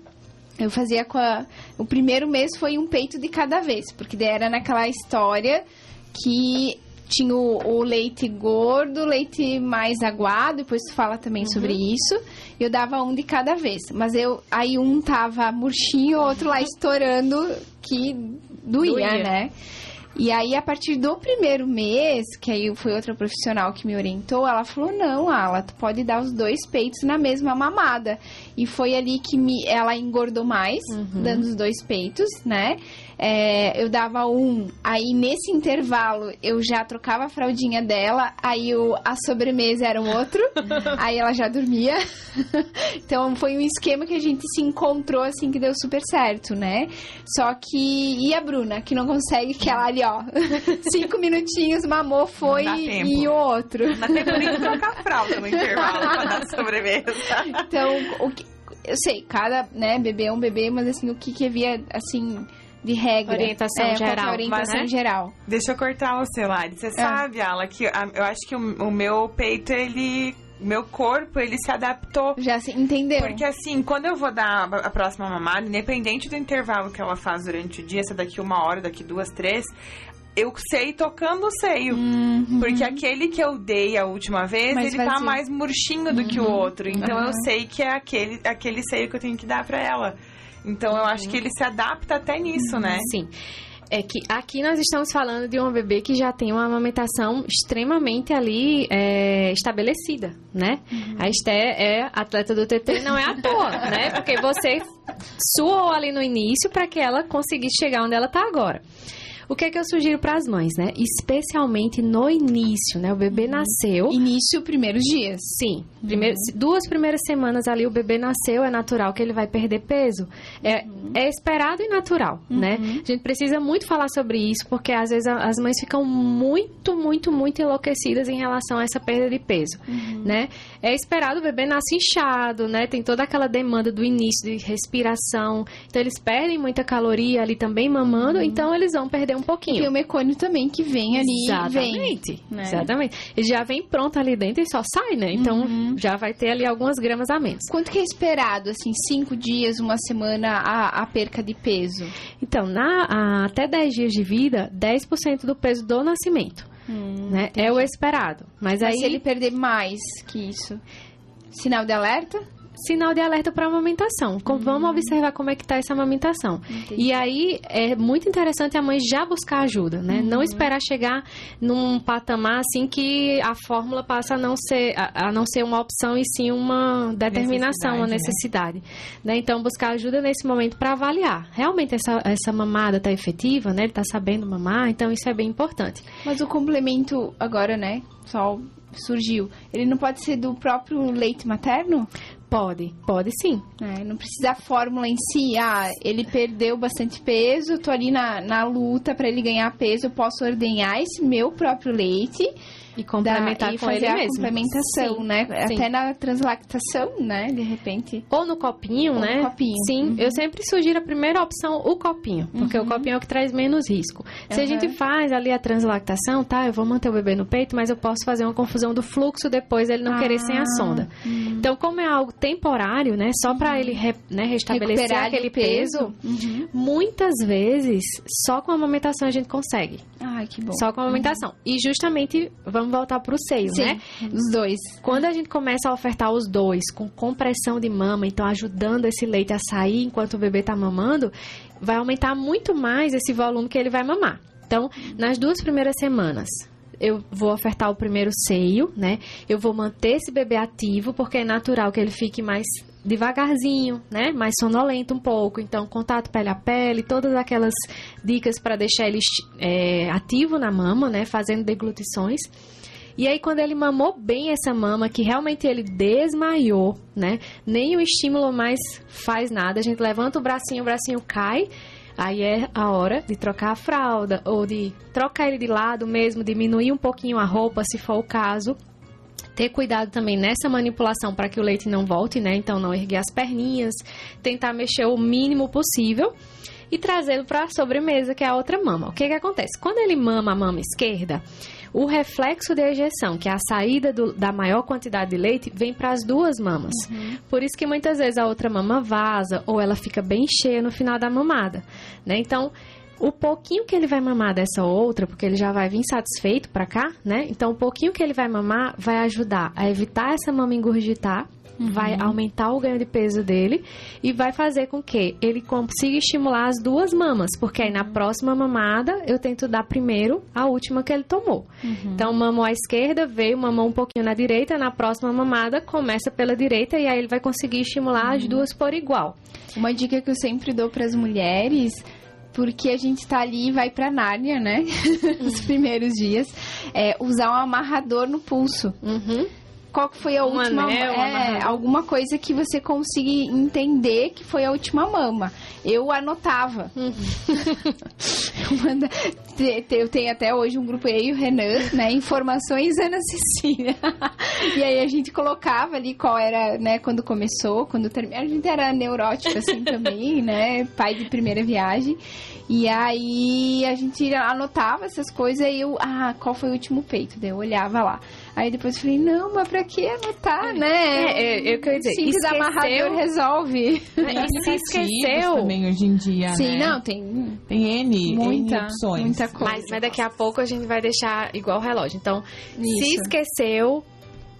S4: Eu fazia com a... O primeiro mês foi um peito de cada vez, porque daí era naquela história que tinha o, o, leite gordo, leite mais aguado, depois tu fala também uhum. sobre isso. Eu dava um de cada vez, mas eu aí um tava murchinho, o outro lá estourando que doía, doía, né? E aí, a partir do primeiro mês, que aí foi outra profissional que me orientou, ela falou, não, Ala, tu pode dar os dois peitos na mesma mamada. E foi ali que me, ela engordou mais, uhum. dando os dois peitos, né? É, eu dava um, aí nesse intervalo eu já trocava a fraldinha dela, aí o, a sobremesa era um outro, aí ela já dormia. então foi um esquema que a gente se encontrou assim que deu super certo, né? Só que. E a Bruna, que não consegue, que ela ali, ó, cinco minutinhos, mamou, foi e o outro.
S3: Não dá tempo nem de trocar a fralda no intervalo pra dar sobremesa.
S4: Então, o que, eu sei, cada né, bebê é um bebê, mas assim, o que, que havia, assim, de regra.
S5: Orientação
S4: é,
S5: geral.
S4: Orientação né? geral.
S3: Deixa eu cortar o celular. Você é. sabe, Ala, que a, eu acho que o, o meu peito, ele meu corpo, ele se adaptou.
S4: Já se entendeu.
S3: Porque assim, quando eu vou dar a próxima mamada, independente do intervalo que ela faz durante o dia, se é daqui uma hora, daqui duas, três, eu sei tocando o seio. Uhum. Porque aquele que eu dei a última vez, mais ele tá vazio. tá mais murchinho do uhum. que o uhum. outro. Então uhum. eu sei que é aquele, aquele seio que eu tenho que dar para ela. Então eu acho que ele se adapta até nisso, né?
S5: Sim é que aqui nós estamos falando de uma bebê que já tem uma amamentação extremamente ali é, estabelecida, né? Uhum. A Esté é atleta do TT, não é à toa, né? Porque você suou ali no início para que ela conseguisse chegar onde ela está agora. O que é que eu sugiro para as mães, né? Especialmente no início, né? O bebê uhum. nasceu.
S4: Início, primeiros dias.
S5: Sim. Primeiro, uhum. Duas primeiras semanas ali o bebê nasceu, é natural que ele vai perder peso. É, uhum. é esperado e natural, né? uhum. né? A gente precisa muito falar sobre isso, porque às vezes as mães ficam muito, muito, muito enlouquecidas em relação a essa perda de peso, uhum. né? É esperado o bebê nasce inchado, né? Tem toda aquela demanda do início de respiração. Então eles perdem muita caloria ali também mamando, uhum. então eles vão perder um pouquinho.
S4: Tem o mecônio também que vem ali.
S5: Exatamente. Vem, né? Exatamente. Ele já vem pronto ali dentro e só sai, né? Então uhum. já vai ter ali algumas gramas a menos.
S4: Quanto que é esperado, assim, cinco dias, uma semana, a, a perca de peso?
S5: Então, na, a, até 10 dias de vida, 10% do peso do nascimento. Hum, né? É o esperado. Mas, Mas aí...
S4: se ele perder mais que isso, sinal de alerta?
S5: Sinal de alerta para amamentação. Uhum. Vamos observar como é que está essa amamentação. Entendi. E aí é muito interessante a mãe já buscar ajuda, né? Uhum. Não esperar chegar num patamar assim que a fórmula passa a não ser a, a não ser uma opção e sim uma determinação, uma necessidade. Né? né? Então buscar ajuda nesse momento para avaliar. Realmente essa, essa mamada está efetiva, né? Ele está sabendo mamar, então isso é bem importante.
S4: Mas o complemento agora, né? Só surgiu. Ele não pode ser do próprio leite materno?
S5: Pode, pode sim.
S4: É, não precisa a fórmula em si. Ah, ele perdeu bastante peso, tô ali na, na luta para ele ganhar peso, eu posso ordenhar esse meu próprio leite
S5: e complementar da, e com ele
S4: a
S5: mesmo.
S4: complementação, Sim. né? Sim. Até na translactação, né? De repente.
S5: Ou no copinho,
S4: Ou
S5: né?
S4: No copinho.
S5: Sim, uhum. eu sempre sugiro a primeira opção, o copinho. Porque uhum. o copinho é o que traz menos risco. Se uhum. a gente faz ali a translactação, tá? Eu vou manter o bebê no peito, mas eu posso fazer uma confusão do fluxo depois ele não ah. querer sem a sonda. Uhum. Então, como é algo temporário, né? Só para ele re, né, restabelecer Recuperar aquele peso, peso uhum. muitas vezes só com a amamentação a gente consegue.
S4: Ai, que bom.
S5: Só com a amamentação. E justamente, vamos voltar pro seio,
S4: Sim,
S5: né?
S4: Os dois.
S5: Quando a gente começa a ofertar os dois com compressão de mama, então ajudando esse leite a sair enquanto o bebê está mamando, vai aumentar muito mais esse volume que ele vai mamar. Então, nas duas primeiras semanas, eu vou ofertar o primeiro seio, né? Eu vou manter esse bebê ativo, porque é natural que ele fique mais devagarzinho, né? Mais sonolento um pouco. Então, contato pele a pele, todas aquelas dicas para deixar ele é, ativo na mama, né? Fazendo deglutições. E aí, quando ele mamou bem essa mama, que realmente ele desmaiou, né? Nem o estímulo mais faz nada. A gente levanta o bracinho, o bracinho cai. Aí é a hora de trocar a fralda ou de trocar ele de lado mesmo, diminuir um pouquinho a roupa, se for o caso. Ter cuidado também nessa manipulação para que o leite não volte, né? Então, não erguer as perninhas, tentar mexer o mínimo possível e trazê-lo para a sobremesa, que é a outra mama. O que, que acontece? Quando ele mama a mama esquerda, o reflexo de ejeção, que é a saída do, da maior quantidade de leite, vem para as duas mamas. Uhum. Por isso que muitas vezes a outra mama vaza ou ela fica bem cheia no final da mamada, né? Então, o pouquinho que ele vai mamar dessa outra, porque ele já vai vir satisfeito para cá, né? Então, o pouquinho que ele vai mamar vai ajudar a evitar essa mama engurgitar uhum. vai aumentar o ganho de peso dele e vai fazer com que ele consiga estimular as duas mamas, porque aí na próxima mamada eu tento dar primeiro a última que ele tomou. Uhum. Então, mamou à esquerda, veio, mamou um pouquinho na direita, na próxima mamada começa pela direita e aí ele vai conseguir estimular as uhum. duas por igual.
S4: Uma dica que eu sempre dou para as mulheres porque a gente tá ali e vai pra Nárnia, né? Os primeiros dias. É, usar um amarrador no pulso.
S5: Uhum
S4: qual foi a
S5: um
S4: última
S5: anel,
S4: é, alguma coisa que você consiga entender que foi a última mama. Eu anotava. Uhum. eu tenho até hoje um grupo eu e o Renan, né? Informações Ana Cecília. e aí a gente colocava ali qual era, né, quando começou, quando terminou. A gente era neurótico assim também, né? Pai de primeira viagem. E aí a gente anotava essas coisas e eu, ah, qual foi o último peito? Daí eu olhava lá. Aí depois eu falei, não, mas pra que anotar, é, né?
S5: É, é, eu quero dizer,
S4: Simples esqueceu... amarrador resolve.
S5: E se esqueceu...
S6: também hoje em dia,
S4: Sim,
S6: né?
S4: não, tem...
S6: Tem N, muita, N opções.
S4: Muita coisa.
S5: Mas, mas daqui a pouco a gente vai deixar igual o relógio. Então, Isso. se esqueceu,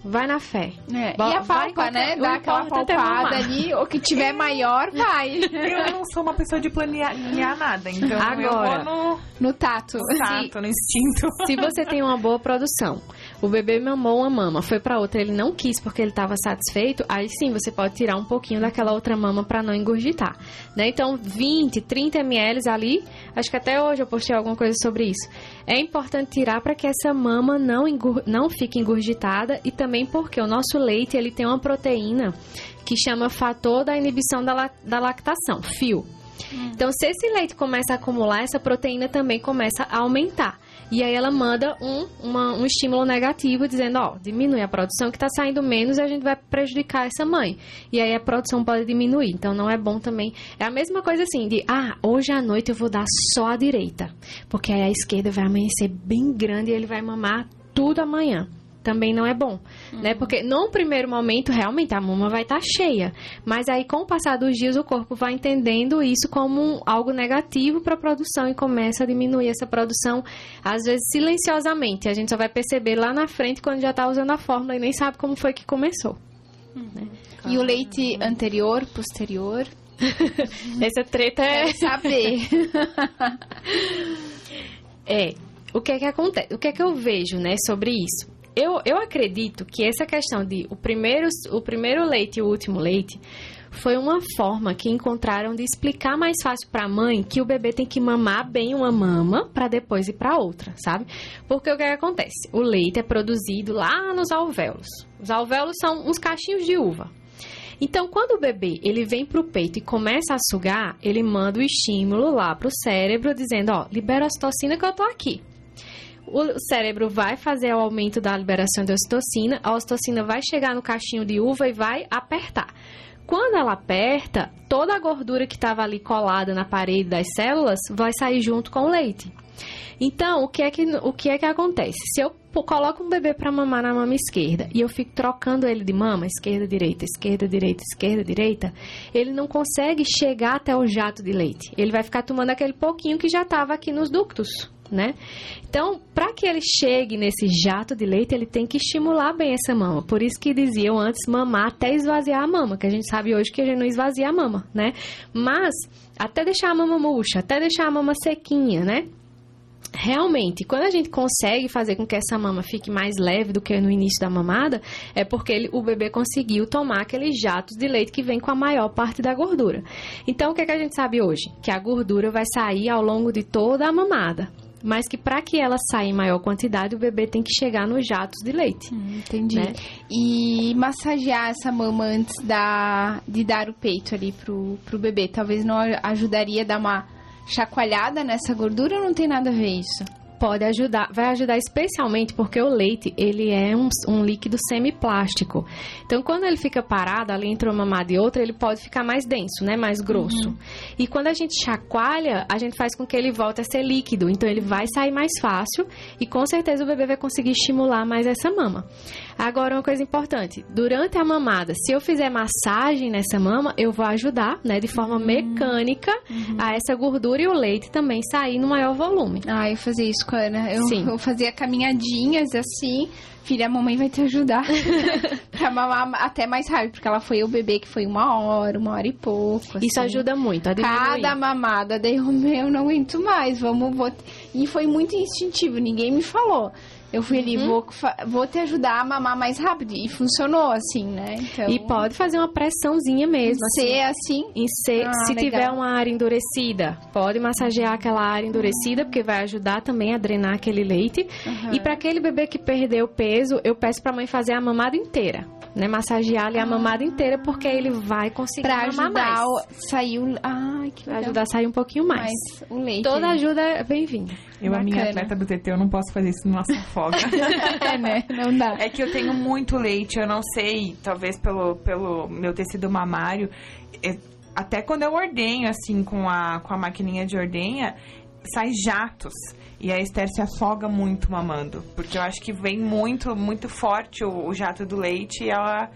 S5: Vai na fé.
S4: É. e a palpa, né? Dá aquela palpada ali. O que tiver maior, vai.
S3: Eu não sou uma pessoa de planear nada, então
S5: Agora,
S3: eu vou no,
S4: no tato.
S3: No tato, se, no instinto.
S5: Se você tem uma boa produção, o bebê mamou uma mama, foi para outra, ele não quis porque ele estava satisfeito, aí sim você pode tirar um pouquinho daquela outra mama para não engurgitar, né? Então, 20, 30 ml ali, acho que até hoje eu postei alguma coisa sobre isso. É importante tirar para que essa mama não, não fique engurgitada e também porque o nosso leite ele tem uma proteína que chama fator da inibição da, da lactação, FIO. Hum. Então, se esse leite começa a acumular, essa proteína também começa a aumentar. E aí ela manda um, uma, um estímulo negativo dizendo, ó, diminui a produção que está saindo menos e a gente vai prejudicar essa mãe. E aí a produção pode diminuir. Então não é bom também. É a mesma coisa assim, de ah, hoje à noite eu vou dar só a direita. Porque aí a esquerda vai amanhecer bem grande e ele vai mamar tudo amanhã também não é bom, né? uhum. né? Porque num primeiro momento, realmente, a mama vai estar tá cheia. Mas aí, com o passar dos dias, o corpo vai entendendo isso como um, algo negativo para a produção e começa a diminuir essa produção, às vezes silenciosamente. A gente só vai perceber lá na frente quando já está usando a fórmula e nem sabe como foi que começou.
S4: Uhum. Né? E o leite anterior, posterior?
S5: Essa treta é...
S4: Quero saber.
S5: é, o que é que acontece? O que é que eu vejo, né, sobre isso? Eu, eu acredito que essa questão de o primeiro, o primeiro leite e o último leite foi uma forma que encontraram de explicar mais fácil para a mãe que o bebê tem que mamar bem uma mama para depois ir para outra, sabe? Porque o que, é que, acontece? O leite é produzido lá nos alvéolos. Os alvéolos são uns cachinhos de uva. Então, quando o bebê ele vem para o peito e começa a sugar, ele manda o estímulo lá para o cérebro dizendo, ó, libera a ocitocina que eu tô aqui o cérebro vai fazer o aumento da liberação de ocitocina, a ocitocina vai chegar no cachinho de uva e vai apertar. Quando ela aperta, toda a gordura que estava ali colada na parede das células vai sair junto com o leite. Então, o que é que, o que, é que acontece? Se eu coloco um bebê para mamar na mama esquerda e eu fico trocando ele de mama, esquerda, direita, esquerda, direita, esquerda, direita, ele não consegue chegar até o jato de leite. Ele vai ficar tomando aquele pouquinho que já estava aqui nos ductos né? Então, para que ele chegue nesse jato de leite, ele tem que estimular bem essa mama. Por isso que diziam antes mamar até esvaziar a mama, que a gente sabe hoje que a gente não esvazia a mama, né? Mas até deixar a mama murcha, até deixar a mama sequinha, né? realmente, quando a gente consegue fazer com que essa mama fique mais leve do que no início da mamada, é porque ele, o bebê conseguiu tomar aqueles jatos de leite que vem com a maior parte da gordura. Então, o que, é que a gente sabe hoje? Que a gordura vai sair ao longo de toda a mamada mas que para que ela saia em maior quantidade, o bebê tem que chegar nos jatos de leite.
S4: Hum, entendi. Né? E massagear essa mama antes da, de dar o peito ali pro, pro bebê, talvez não ajudaria a dar uma chacoalhada nessa gordura ou não tem nada a ver isso?
S5: Pode ajudar, vai ajudar especialmente porque o leite, ele é um, um líquido semiplástico. Então, quando ele fica parado ali entre uma mamada e outra, ele pode ficar mais denso, né? Mais grosso. Uhum. E quando a gente chacoalha, a gente faz com que ele volte a ser líquido. Então, ele vai sair mais fácil e com certeza o bebê vai conseguir estimular mais essa mama. Agora, uma coisa importante: durante a mamada, se eu fizer massagem nessa mama, eu vou ajudar, né, de forma uhum. mecânica, uhum. a essa gordura e o leite também sair no maior volume.
S4: Ah, eu fazia isso com a Ana. Eu, Sim. eu fazia caminhadinhas assim. Filha, a mamãe vai te ajudar pra mamar até mais rápido, porque ela foi o bebê que foi uma hora, uma hora e pouco. Assim.
S5: Isso ajuda muito a diminuir.
S4: Cada mamada, daí eu, não aguento mais, vamos... Vou... E foi muito instintivo, ninguém me falou. Eu fui ali, uhum. vou, vou te ajudar a mamar mais rápido. E funcionou, assim, né?
S5: Então... E pode fazer uma pressãozinha mesmo.
S4: Em assim. ser assim?
S5: Em ser, ah, se legal. tiver uma área endurecida, pode massagear aquela área endurecida, porque vai ajudar também a drenar aquele leite. Uhum. E para aquele bebê que perdeu peso, eu peço pra mãe fazer a mamada inteira né, massagear ali a mamada inteira, porque ele vai conseguir
S4: pra
S5: mamar
S4: ajudar
S5: mais.
S4: o... Ai, que
S5: legal. ajudar a sair um pouquinho mais. mais o leite. Toda ajuda é bem-vinda.
S6: Eu, Bacana. a minha atleta do TT, eu não posso fazer isso numa folga.
S4: é, né? Não dá.
S3: É que eu tenho muito leite, eu não sei, talvez pelo, pelo meu tecido mamário, é, até quando eu ordenho, assim, com a, com a maquininha de ordenha, sai jatos. E a Esther se afoga muito mamando. Porque eu acho que vem muito, muito forte o, o jato do leite e ela.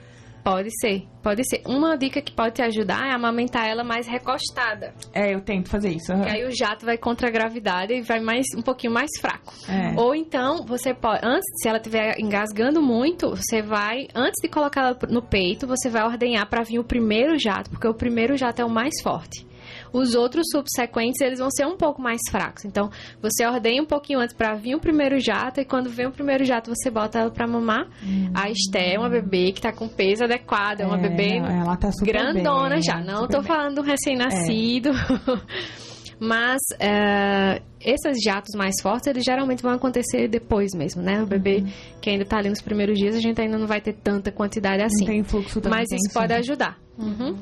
S5: Pode ser, pode ser. Uma dica que pode te ajudar é amamentar ela mais recostada.
S6: É, eu tento fazer isso. Uhum.
S5: Que aí o jato vai contra a gravidade e vai mais um pouquinho mais fraco. É. Ou então, você pode, antes, se ela estiver engasgando muito, você vai, antes de colocar ela no peito, você vai ordenhar para vir o primeiro jato, porque o primeiro jato é o mais forte. Os outros subsequentes, eles vão ser um pouco mais fracos. Então, você ordenha um pouquinho antes para vir o primeiro jato e quando vem o primeiro jato, você bota ela para mamar. Hum. A Esté é uma bebê que tá com peso adequado, é uma é, bebê
S6: ela tá
S5: grandona
S6: bem,
S5: já. Não tô bem. falando do recém-nascido. É. Mas uh, esses jatos mais fortes, eles geralmente vão acontecer depois mesmo, né? O bebê uhum. que ainda tá ali nos primeiros dias, a gente ainda não vai ter tanta quantidade assim. Não
S6: tem fluxo tão
S5: Mas isso pode ajudar. Uhum.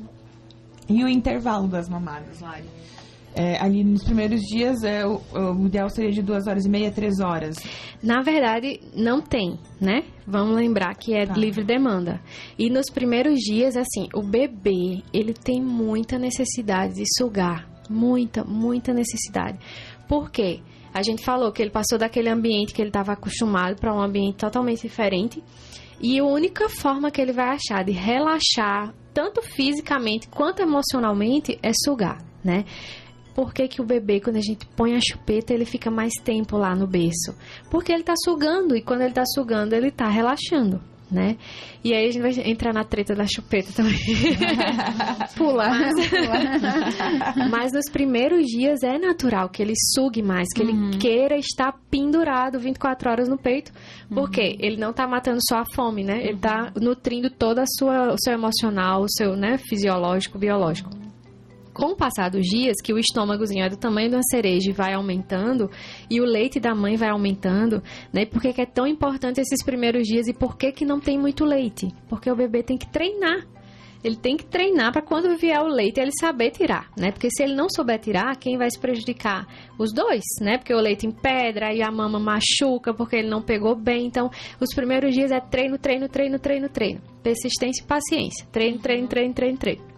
S6: E o intervalo das mamadas, Lari? É, ali nos primeiros dias, é, o, o, ideal seria de duas horas e meia, três horas.
S5: Na verdade, não tem, né? Vamos lembrar que é tá. livre demanda. E nos primeiros dias, assim, o bebê, ele tem muita necessidade de sugar. Muita, muita necessidade. Por quê? A gente falou que ele passou daquele ambiente que ele estava acostumado para um ambiente totalmente diferente. E a única forma que ele vai achar de relaxar, tanto fisicamente quanto emocionalmente, é sugar, né? Por que, que, o bebê, quando a gente põe a chupeta, ele fica mais tempo lá no berço? Porque ele está sugando, e quando ele está sugando, ele está relaxando né? E aí a gente vai entrar na treta da chupeta também.
S4: Pula.
S5: Mas, mas, nos primeiros dias é natural que ele sugue mais, que uhum. ele queira estar pendurado 24 horas no peito. Porque uhum. ele não está matando só a fome, né? Ele está nutrindo todo a sua, o seu emocional, o seu né, fisiológico, biológico com o passar dos dias, que o estômagozinho é do tamanho de uma cereja e vai aumentando, e o leite da mãe vai aumentando, né? Por que é tão importante esses primeiros dias e por que, que não tem muito leite? Porque o bebê tem que treinar. Ele tem que treinar para quando vier o leite ele saber tirar, né? Porque se ele não souber tirar, quem vai se prejudicar? Os dois, né? Porque o leite empedra e a mama machuca porque ele não pegou bem. Então, os primeiros dias é treino, treino, treino, treino, treino. Persistência e paciência. Treino, treino, treino, treino, treino.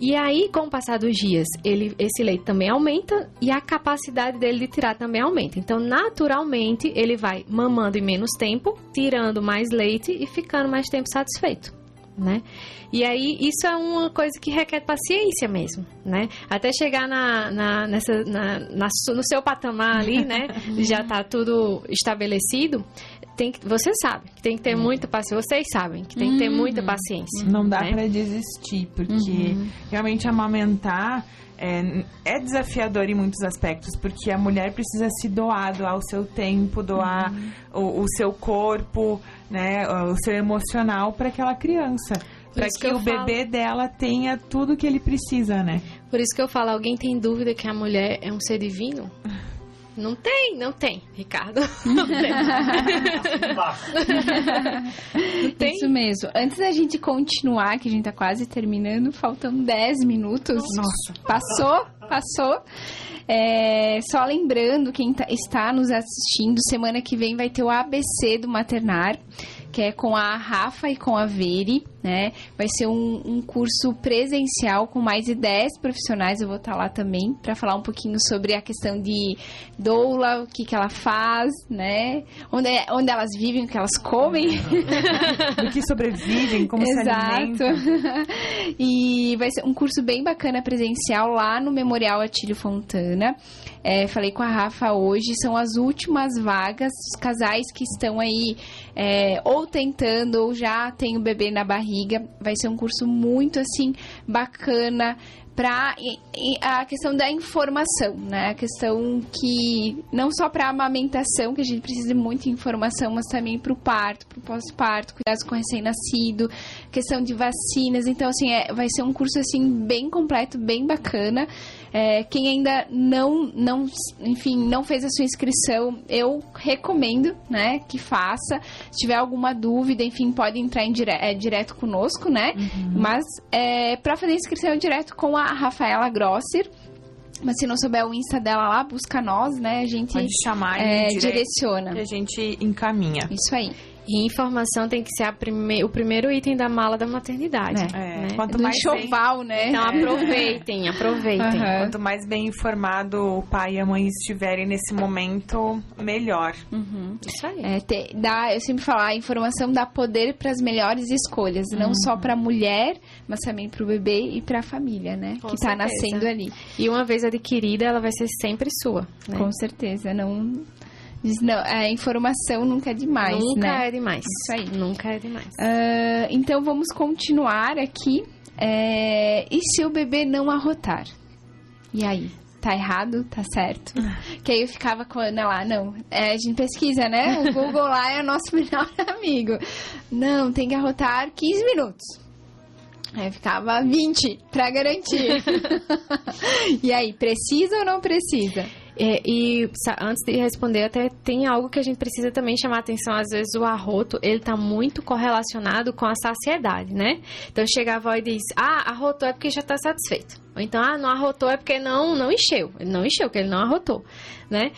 S5: E aí, com o passar dos dias, ele, esse leite também aumenta e a capacidade dele de tirar também aumenta. Então, naturalmente, ele vai mamando em menos tempo, tirando mais leite e ficando mais tempo satisfeito. Né? E aí, isso é uma coisa que requer paciência mesmo, né? Até chegar na, na, nessa, na, na no seu patamar ali, né? Já está tudo estabelecido tem que, você sabe que tem que ter uhum. muita paciência. Vocês sabem que tem que ter muita uhum. paciência.
S6: Não dá né? para desistir, porque uhum. realmente amamentar é, é, desafiador em muitos aspectos, porque a mulher precisa se doar, doar o seu tempo, doar uhum. o, o, seu corpo, né, o seu emocional para aquela criança. Para que, que o bebê falo... dela tenha tudo que ele precisa, né?
S5: Por isso que eu falo, alguém tem dúvida que a mulher é um ser divino? Não tem, não tem, Ricardo. Não tem.
S4: não tem. Isso mesmo. Antes da gente continuar, que a gente tá quase terminando, faltam 10 minutos.
S6: Nossa.
S4: Passou, passou. É, só lembrando, quem tá, está nos assistindo, semana que vem vai ter o ABC do Maternar que é com a Rafa e com a Veri, né? Vai ser um, um curso presencial com mais de 10 profissionais, eu vou estar lá também, para falar um pouquinho sobre a questão de doula, o que, que ela faz, né? Onde, onde elas vivem, o que elas comem.
S6: o que sobrevivem, como Exato. se alimentam.
S4: e vai ser um curso bem bacana presencial lá no Memorial Atílio Fontana. É, falei com a Rafa hoje, são as últimas vagas, os casais que estão aí é, ou tentando ou já tem o bebê na barriga. Vai ser um curso muito assim bacana para a questão da informação, né? A questão que não só para a amamentação, que a gente precisa de muita informação, mas também para o parto, para o pós-parto, cuidados com recém-nascido, questão de vacinas. Então, assim, é, vai ser um curso assim bem completo, bem bacana. É, quem ainda não, não, enfim, não fez a sua inscrição, eu recomendo, né, que faça. Se tiver alguma dúvida, enfim, pode entrar em dire é, direto conosco, né? Uhum. Mas é, para fazer inscrição direto com a Rafaela Grosser. Mas se não souber o Insta dela lá, busca nós, né? A gente
S3: Pode chamar
S4: é, direciona.
S3: Que a gente encaminha.
S4: Isso aí.
S5: E informação tem que ser prime... o primeiro item da mala da maternidade. É. Né?
S4: Quanto Do mais enxoval, né?
S5: Então aproveitem, aproveitem.
S3: Uhum. Quanto mais bem informado o pai e a mãe estiverem nesse momento, melhor.
S4: Uhum. Isso aí. É, te, dá, eu sempre falo, a informação dá poder para as melhores escolhas, uhum. não só para a mulher, mas também para o bebê e para a família, né? Com que está nascendo ali.
S5: E uma vez adquirida, ela vai ser sempre sua.
S4: Né? Com certeza, não não, a informação nunca é demais,
S5: nunca
S4: né?
S5: é demais.
S4: Isso aí.
S5: Nunca é demais.
S4: Uh, então, vamos continuar aqui. É... E se o bebê não arrotar? E aí? Tá errado? Tá certo? que aí eu ficava com a Ana lá, não. É, a gente pesquisa, né? O Google lá é o nosso melhor amigo. Não, tem que arrotar 15 minutos. Aí ficava 20 para garantir. e aí, precisa ou não precisa?
S5: É, e antes de responder, até tem algo que a gente precisa também chamar atenção. Às vezes o arroto, ele está muito correlacionado com a saciedade, né? Então chega a avó e diz, ah, arrotou é porque já está satisfeito. Ou então, ah, não arrotou é porque não, não encheu. Ele não encheu, porque ele não arrotou, né?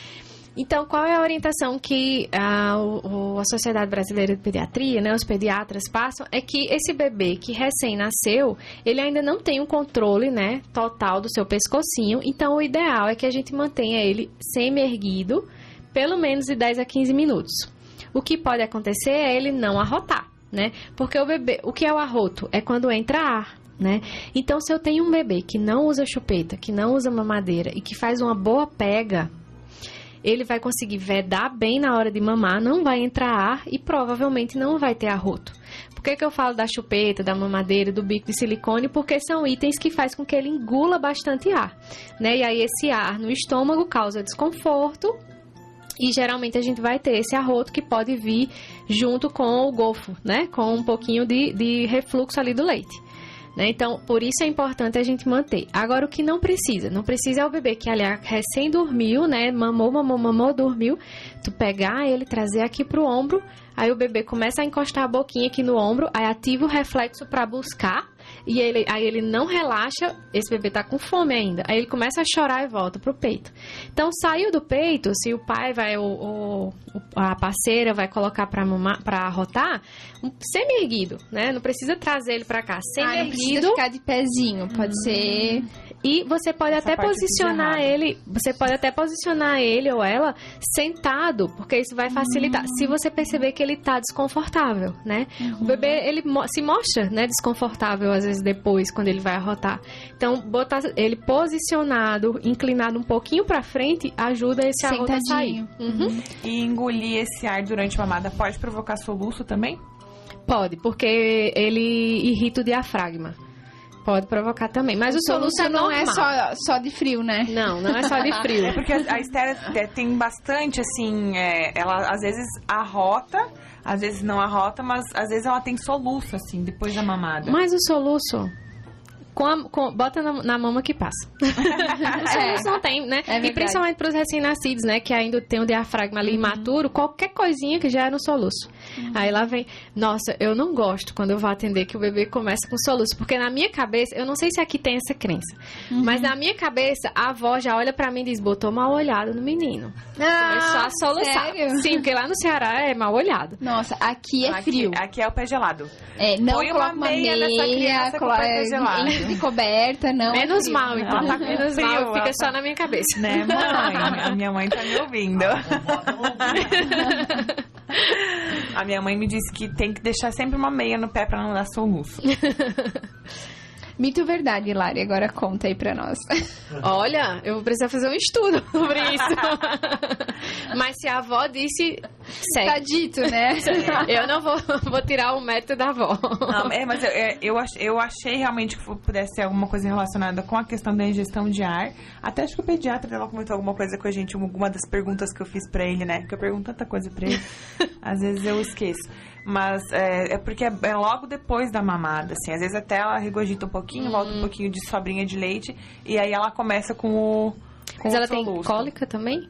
S5: Então, qual é a orientação que a, o, a Sociedade Brasileira de Pediatria, né, os pediatras passam? É que esse bebê que recém-nasceu, ele ainda não tem um controle né, total do seu pescocinho. Então, o ideal é que a gente mantenha ele semi-erguido, pelo menos de 10 a 15 minutos. O que pode acontecer é ele não arrotar, né? Porque o bebê, o que é o arroto? É quando entra ar, né? Então, se eu tenho um bebê que não usa chupeta, que não usa mamadeira e que faz uma boa pega, ele vai conseguir vedar bem na hora de mamar, não vai entrar ar e provavelmente não vai ter arroto. Por que, que eu falo da chupeta, da mamadeira, do bico de silicone? Porque são itens que faz com que ele engula bastante ar, né? E aí esse ar no estômago causa desconforto e geralmente a gente vai ter esse arroto que pode vir junto com o gofo, né? Com um pouquinho de, de refluxo ali do leite. Né? Então, por isso é importante a gente manter. Agora, o que não precisa? Não precisa é o bebê que, aliás, recém dormiu, né? Mamou, mamou, mamou, dormiu. Tu pegar ele, trazer aqui pro ombro, aí o bebê começa a encostar a boquinha aqui no ombro, aí ativa o reflexo para buscar e ele, aí ele não relaxa, esse bebê tá com fome ainda. Aí ele começa a chorar e volta pro peito. Então, saiu do peito, se o pai vai, ou, a parceira vai colocar pra, mamar, pra arrotar, um, semi-erguido, né? Não precisa trazer ele pra cá. Semi-erguido. Ah, não precisa
S4: ficar de pezinho, pode hum. ser
S5: e você pode Essa até posicionar ele, você pode até posicionar ele ou ela sentado, porque isso vai facilitar. Uhum. Se você perceber que ele está desconfortável, né? Uhum. O bebê ele se mostra, né, desconfortável às vezes depois quando ele vai arrotar. Então, botar ele posicionado, inclinado um pouquinho para frente, ajuda esse arroto a sair.
S3: Uhum. E engolir esse ar durante a mamada pode provocar soluço também?
S5: Pode, porque ele irrita o diafragma. Pode provocar também. Mas o, o soluço, soluço é não é
S4: só, só de frio, né?
S5: Não, não é só de frio.
S3: é porque a Esther é, tem bastante, assim, é, ela às vezes arrota, às vezes não arrota, mas às vezes ela tem soluço, assim, depois da mamada.
S5: Mas o soluço, com a, com, bota na, na, mama que passa. é, não tem, né? É e principalmente para os recém-nascidos, né? Que ainda tem o diafragma ali uhum. imaturo, qualquer coisinha que já é no soluço. Uhum. Aí lá vem, nossa, eu não gosto quando eu vou atender que o bebê começa com soluço, porque na minha cabeça, eu não sei se aqui tem essa crença, uhum. mas na minha cabeça, a avó já olha para mim e diz, botou mal olhado no menino.
S4: Ah, Começou a soluçar. Sério?
S5: Sim, porque lá no Ceará é mal olhado.
S4: Nossa, aqui é
S3: aqui,
S4: frio.
S3: Aqui é o pé gelado.
S4: É, não Põe uma meia, meia nessa criança com o pé gelado. de coberta, não.
S5: É Menos é mal, então. Tá menos frio, mal, fica só na minha cabeça.
S3: Né, mãe? A minha mãe tá me ouvindo. A minha mãe me disse que tem que deixar sempre uma meia no pé para não dar soluço.
S4: Mito verdade, Lari, agora conta aí pra nós.
S5: Olha, eu vou precisar fazer um estudo sobre isso. Mas se a avó disse, segue.
S4: Tá dito, né?
S5: Eu não vou, vou tirar o mérito da avó.
S3: Não, é, mas eu, é, eu, eu achei realmente que pudesse ser alguma coisa relacionada com a questão da ingestão de ar. Até acho que o pediatra dela comentou alguma coisa com a gente, alguma das perguntas que eu fiz pra ele, né? Porque eu pergunto tanta coisa pra ele, às vezes eu esqueço. Mas é, é porque é, é, logo depois da mamada, assim. Às vezes até ela regurgita um pouquinho, volta um uhum. pouquinho de sobrinha de leite, e aí ela começa com o. Com
S5: Mas ela tem cólica também?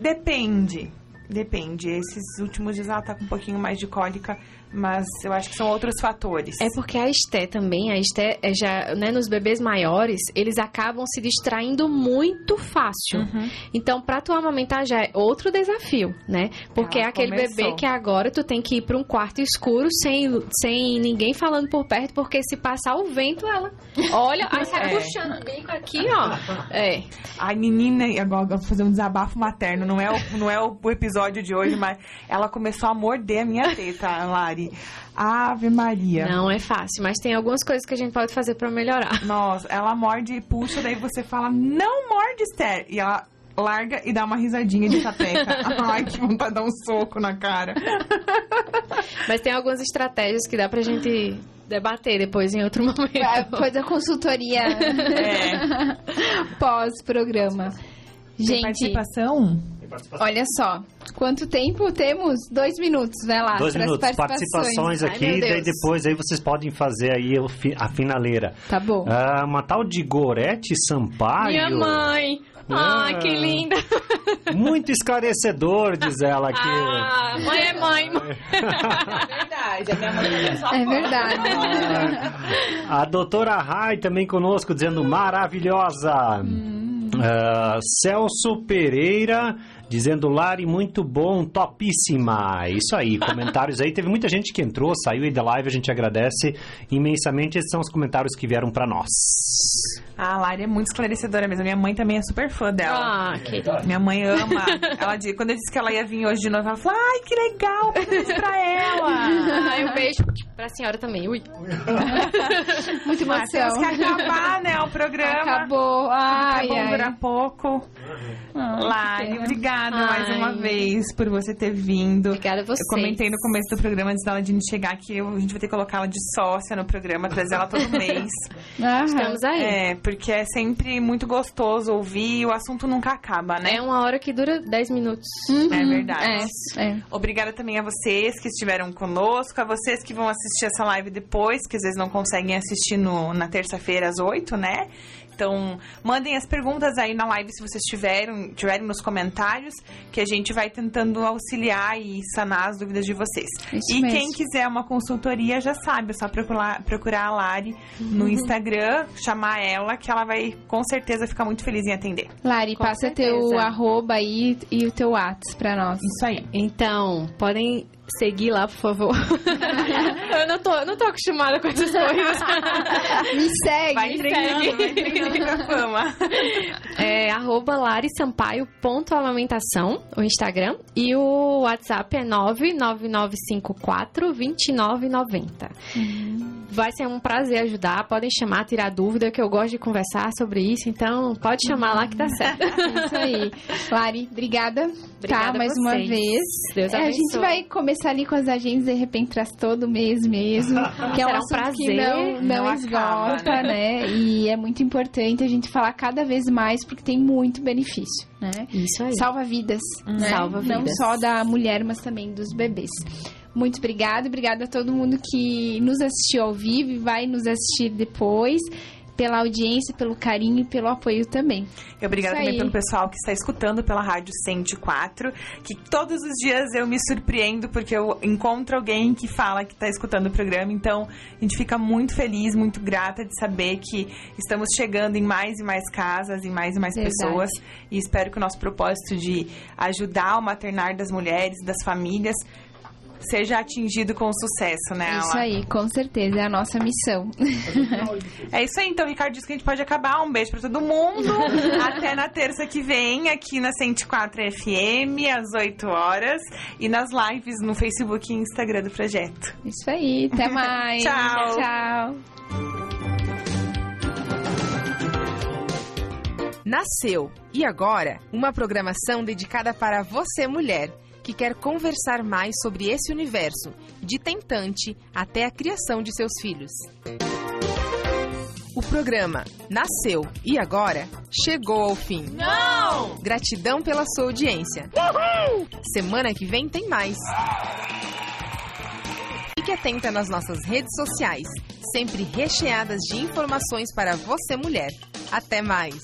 S3: Depende. Depende. Esses últimos dias ela tá com um pouquinho mais de cólica, mas eu acho que são outros fatores.
S5: É porque a Esté também, a Esté é já, né, nos bebês maiores, eles acabam se distraindo muito fácil. Uhum. Então, para tu amamentar já é outro desafio, né? Porque Ela é aquele começou. bebê que agora tu tem que ir para um quarto escuro sem, sem ninguém falando por perto, porque se passar o vento, ela olha, aí sai é. puxando o bico aqui, ó. É.
S3: Ai, menina, agora vou fazer um desabafo materno, não é o, não é o episódio de hoje, mas ela começou a morder a minha teta, Lari. Mari. Ave Maria.
S5: Não é fácil, mas tem algumas coisas que a gente pode fazer para melhorar.
S3: Nossa, ela morde e puxa, daí você fala, não morde, Esther. E ela larga e dá uma risadinha de sapeca. Ai, que vontade de dar um soco na cara.
S5: Mas tem algumas estratégias que dá pra gente debater depois em outro momento.
S4: Depois da consultoria é. pós-programa.
S3: Gente, participação?
S4: Olha só, quanto tempo temos? Dois minutos, vai lá.
S7: Dois minutos, participações, participações aqui, Ai, daí depois aí vocês podem fazer aí a finaleira.
S4: Tá bom.
S7: Ah, uma tal de Gorete Sampaio.
S5: Minha mãe! Ah, que linda!
S7: Muito esclarecedor, diz ela aqui.
S5: Ah, mãe é mãe.
S3: é verdade, a minha mãe é só
S4: É verdade.
S7: Ah, a doutora Rai também conosco, dizendo maravilhosa. Hum. Uh, Celso Pereira dizendo Lari, muito bom, topíssima. Isso aí, comentários aí. Teve muita gente que entrou, saiu aí da live, a gente agradece imensamente. Esses são os comentários que vieram para nós.
S3: A Lari é muito esclarecedora mesmo. Minha mãe também é super fã dela.
S5: Ah, que
S3: Minha mãe ama. Ela disse, quando eu disse que ela ia vir hoje de novo, ela falou: ai, que legal, isso pra ela.
S5: Ai, um beijo pra senhora também. Ui.
S4: Muito emoção.
S3: Temos que acabar, né, o programa.
S4: Acabou. Ai,
S3: Acabou ai. durar pouco. Ah, Lari, obrigada Ai. mais uma vez por você ter vindo.
S5: Obrigada a você.
S3: Eu comentei no começo do programa, antes dela de chegar, que eu, a gente vai ter que colocar ela de sócia no programa, trazer ela todo mês.
S5: Estamos aí.
S3: É, porque é sempre muito gostoso ouvir e o assunto nunca acaba, né?
S5: É uma hora que dura 10 minutos.
S3: Uhum. É verdade.
S4: É, é.
S3: Obrigada também a vocês que estiveram conosco, a vocês que vão assistir essa live depois, que às vezes não conseguem assistir no, na terça-feira às 8, né? Então, mandem as perguntas aí na live se vocês tiverem, tiverem nos comentários, que a gente vai tentando auxiliar e sanar as dúvidas de vocês.
S4: Isso
S3: e
S4: mesmo.
S3: quem quiser uma consultoria já sabe, é só procurar, procurar a Lari no uhum. Instagram, chamar ela, que ela vai com certeza ficar muito feliz em atender.
S4: Lari, com passa certeza. teu arroba aí e o teu WhatsApp pra nós.
S3: Isso aí.
S5: Então, podem seguir lá, por favor. eu não tô, não tô acostumada com essas coisas.
S4: Me segue.
S3: Vai treinando, segue. vai treinando pra fama.
S5: É arroba o Instagram. E o WhatsApp é 99954 2990. Uhum. Vai ser um prazer ajudar. Podem chamar, tirar dúvida, que eu gosto de conversar sobre isso. Então, pode chamar lá que tá certo.
S4: isso aí. Lari, obrigada.
S5: obrigada
S4: tá, mais uma vez.
S5: Deus
S4: é, a gente vai começar ali com as agendas, de repente traz todo mês mesmo. Que é um, um prazer. Que não, não, não esgota, acaba, né? né? E é muito importante a gente falar cada vez mais, porque tem muito benefício, né?
S5: Isso aí.
S4: Salva vidas. Né?
S5: Salva vidas.
S4: Não só da mulher, mas também dos bebês. Muito obrigada. Obrigada a todo mundo que nos assistiu ao vivo e vai nos assistir depois pela audiência, pelo carinho e pelo apoio também.
S3: E obrigada também pelo pessoal que está escutando pela Rádio 104, que todos os dias eu me surpreendo porque eu encontro alguém que fala que está escutando o programa, então a gente fica muito feliz, muito grata de saber que estamos chegando em mais e mais casas, em mais e mais Verdade. pessoas, e espero que o nosso propósito de ajudar o maternar das mulheres, das famílias, seja atingido com sucesso, né?
S4: Isso aí, com certeza, é a nossa missão.
S3: é isso aí, então, Ricardo disse que a gente pode acabar. Um beijo para todo mundo. Até na terça que vem, aqui na 104 FM, às 8 horas. E nas lives no Facebook e Instagram do projeto.
S4: Isso aí, até mais.
S3: tchau.
S4: Tchau.
S2: Nasceu, e agora, uma programação dedicada para você, mulher que quer conversar mais sobre esse universo, de tentante até a criação de seus filhos. O programa Nasceu e agora chegou ao fim.
S3: Não!
S2: Gratidão pela sua audiência. Uhul! Semana que vem tem mais. Fique atenta nas nossas redes sociais, sempre recheadas de informações para você mulher. Até mais!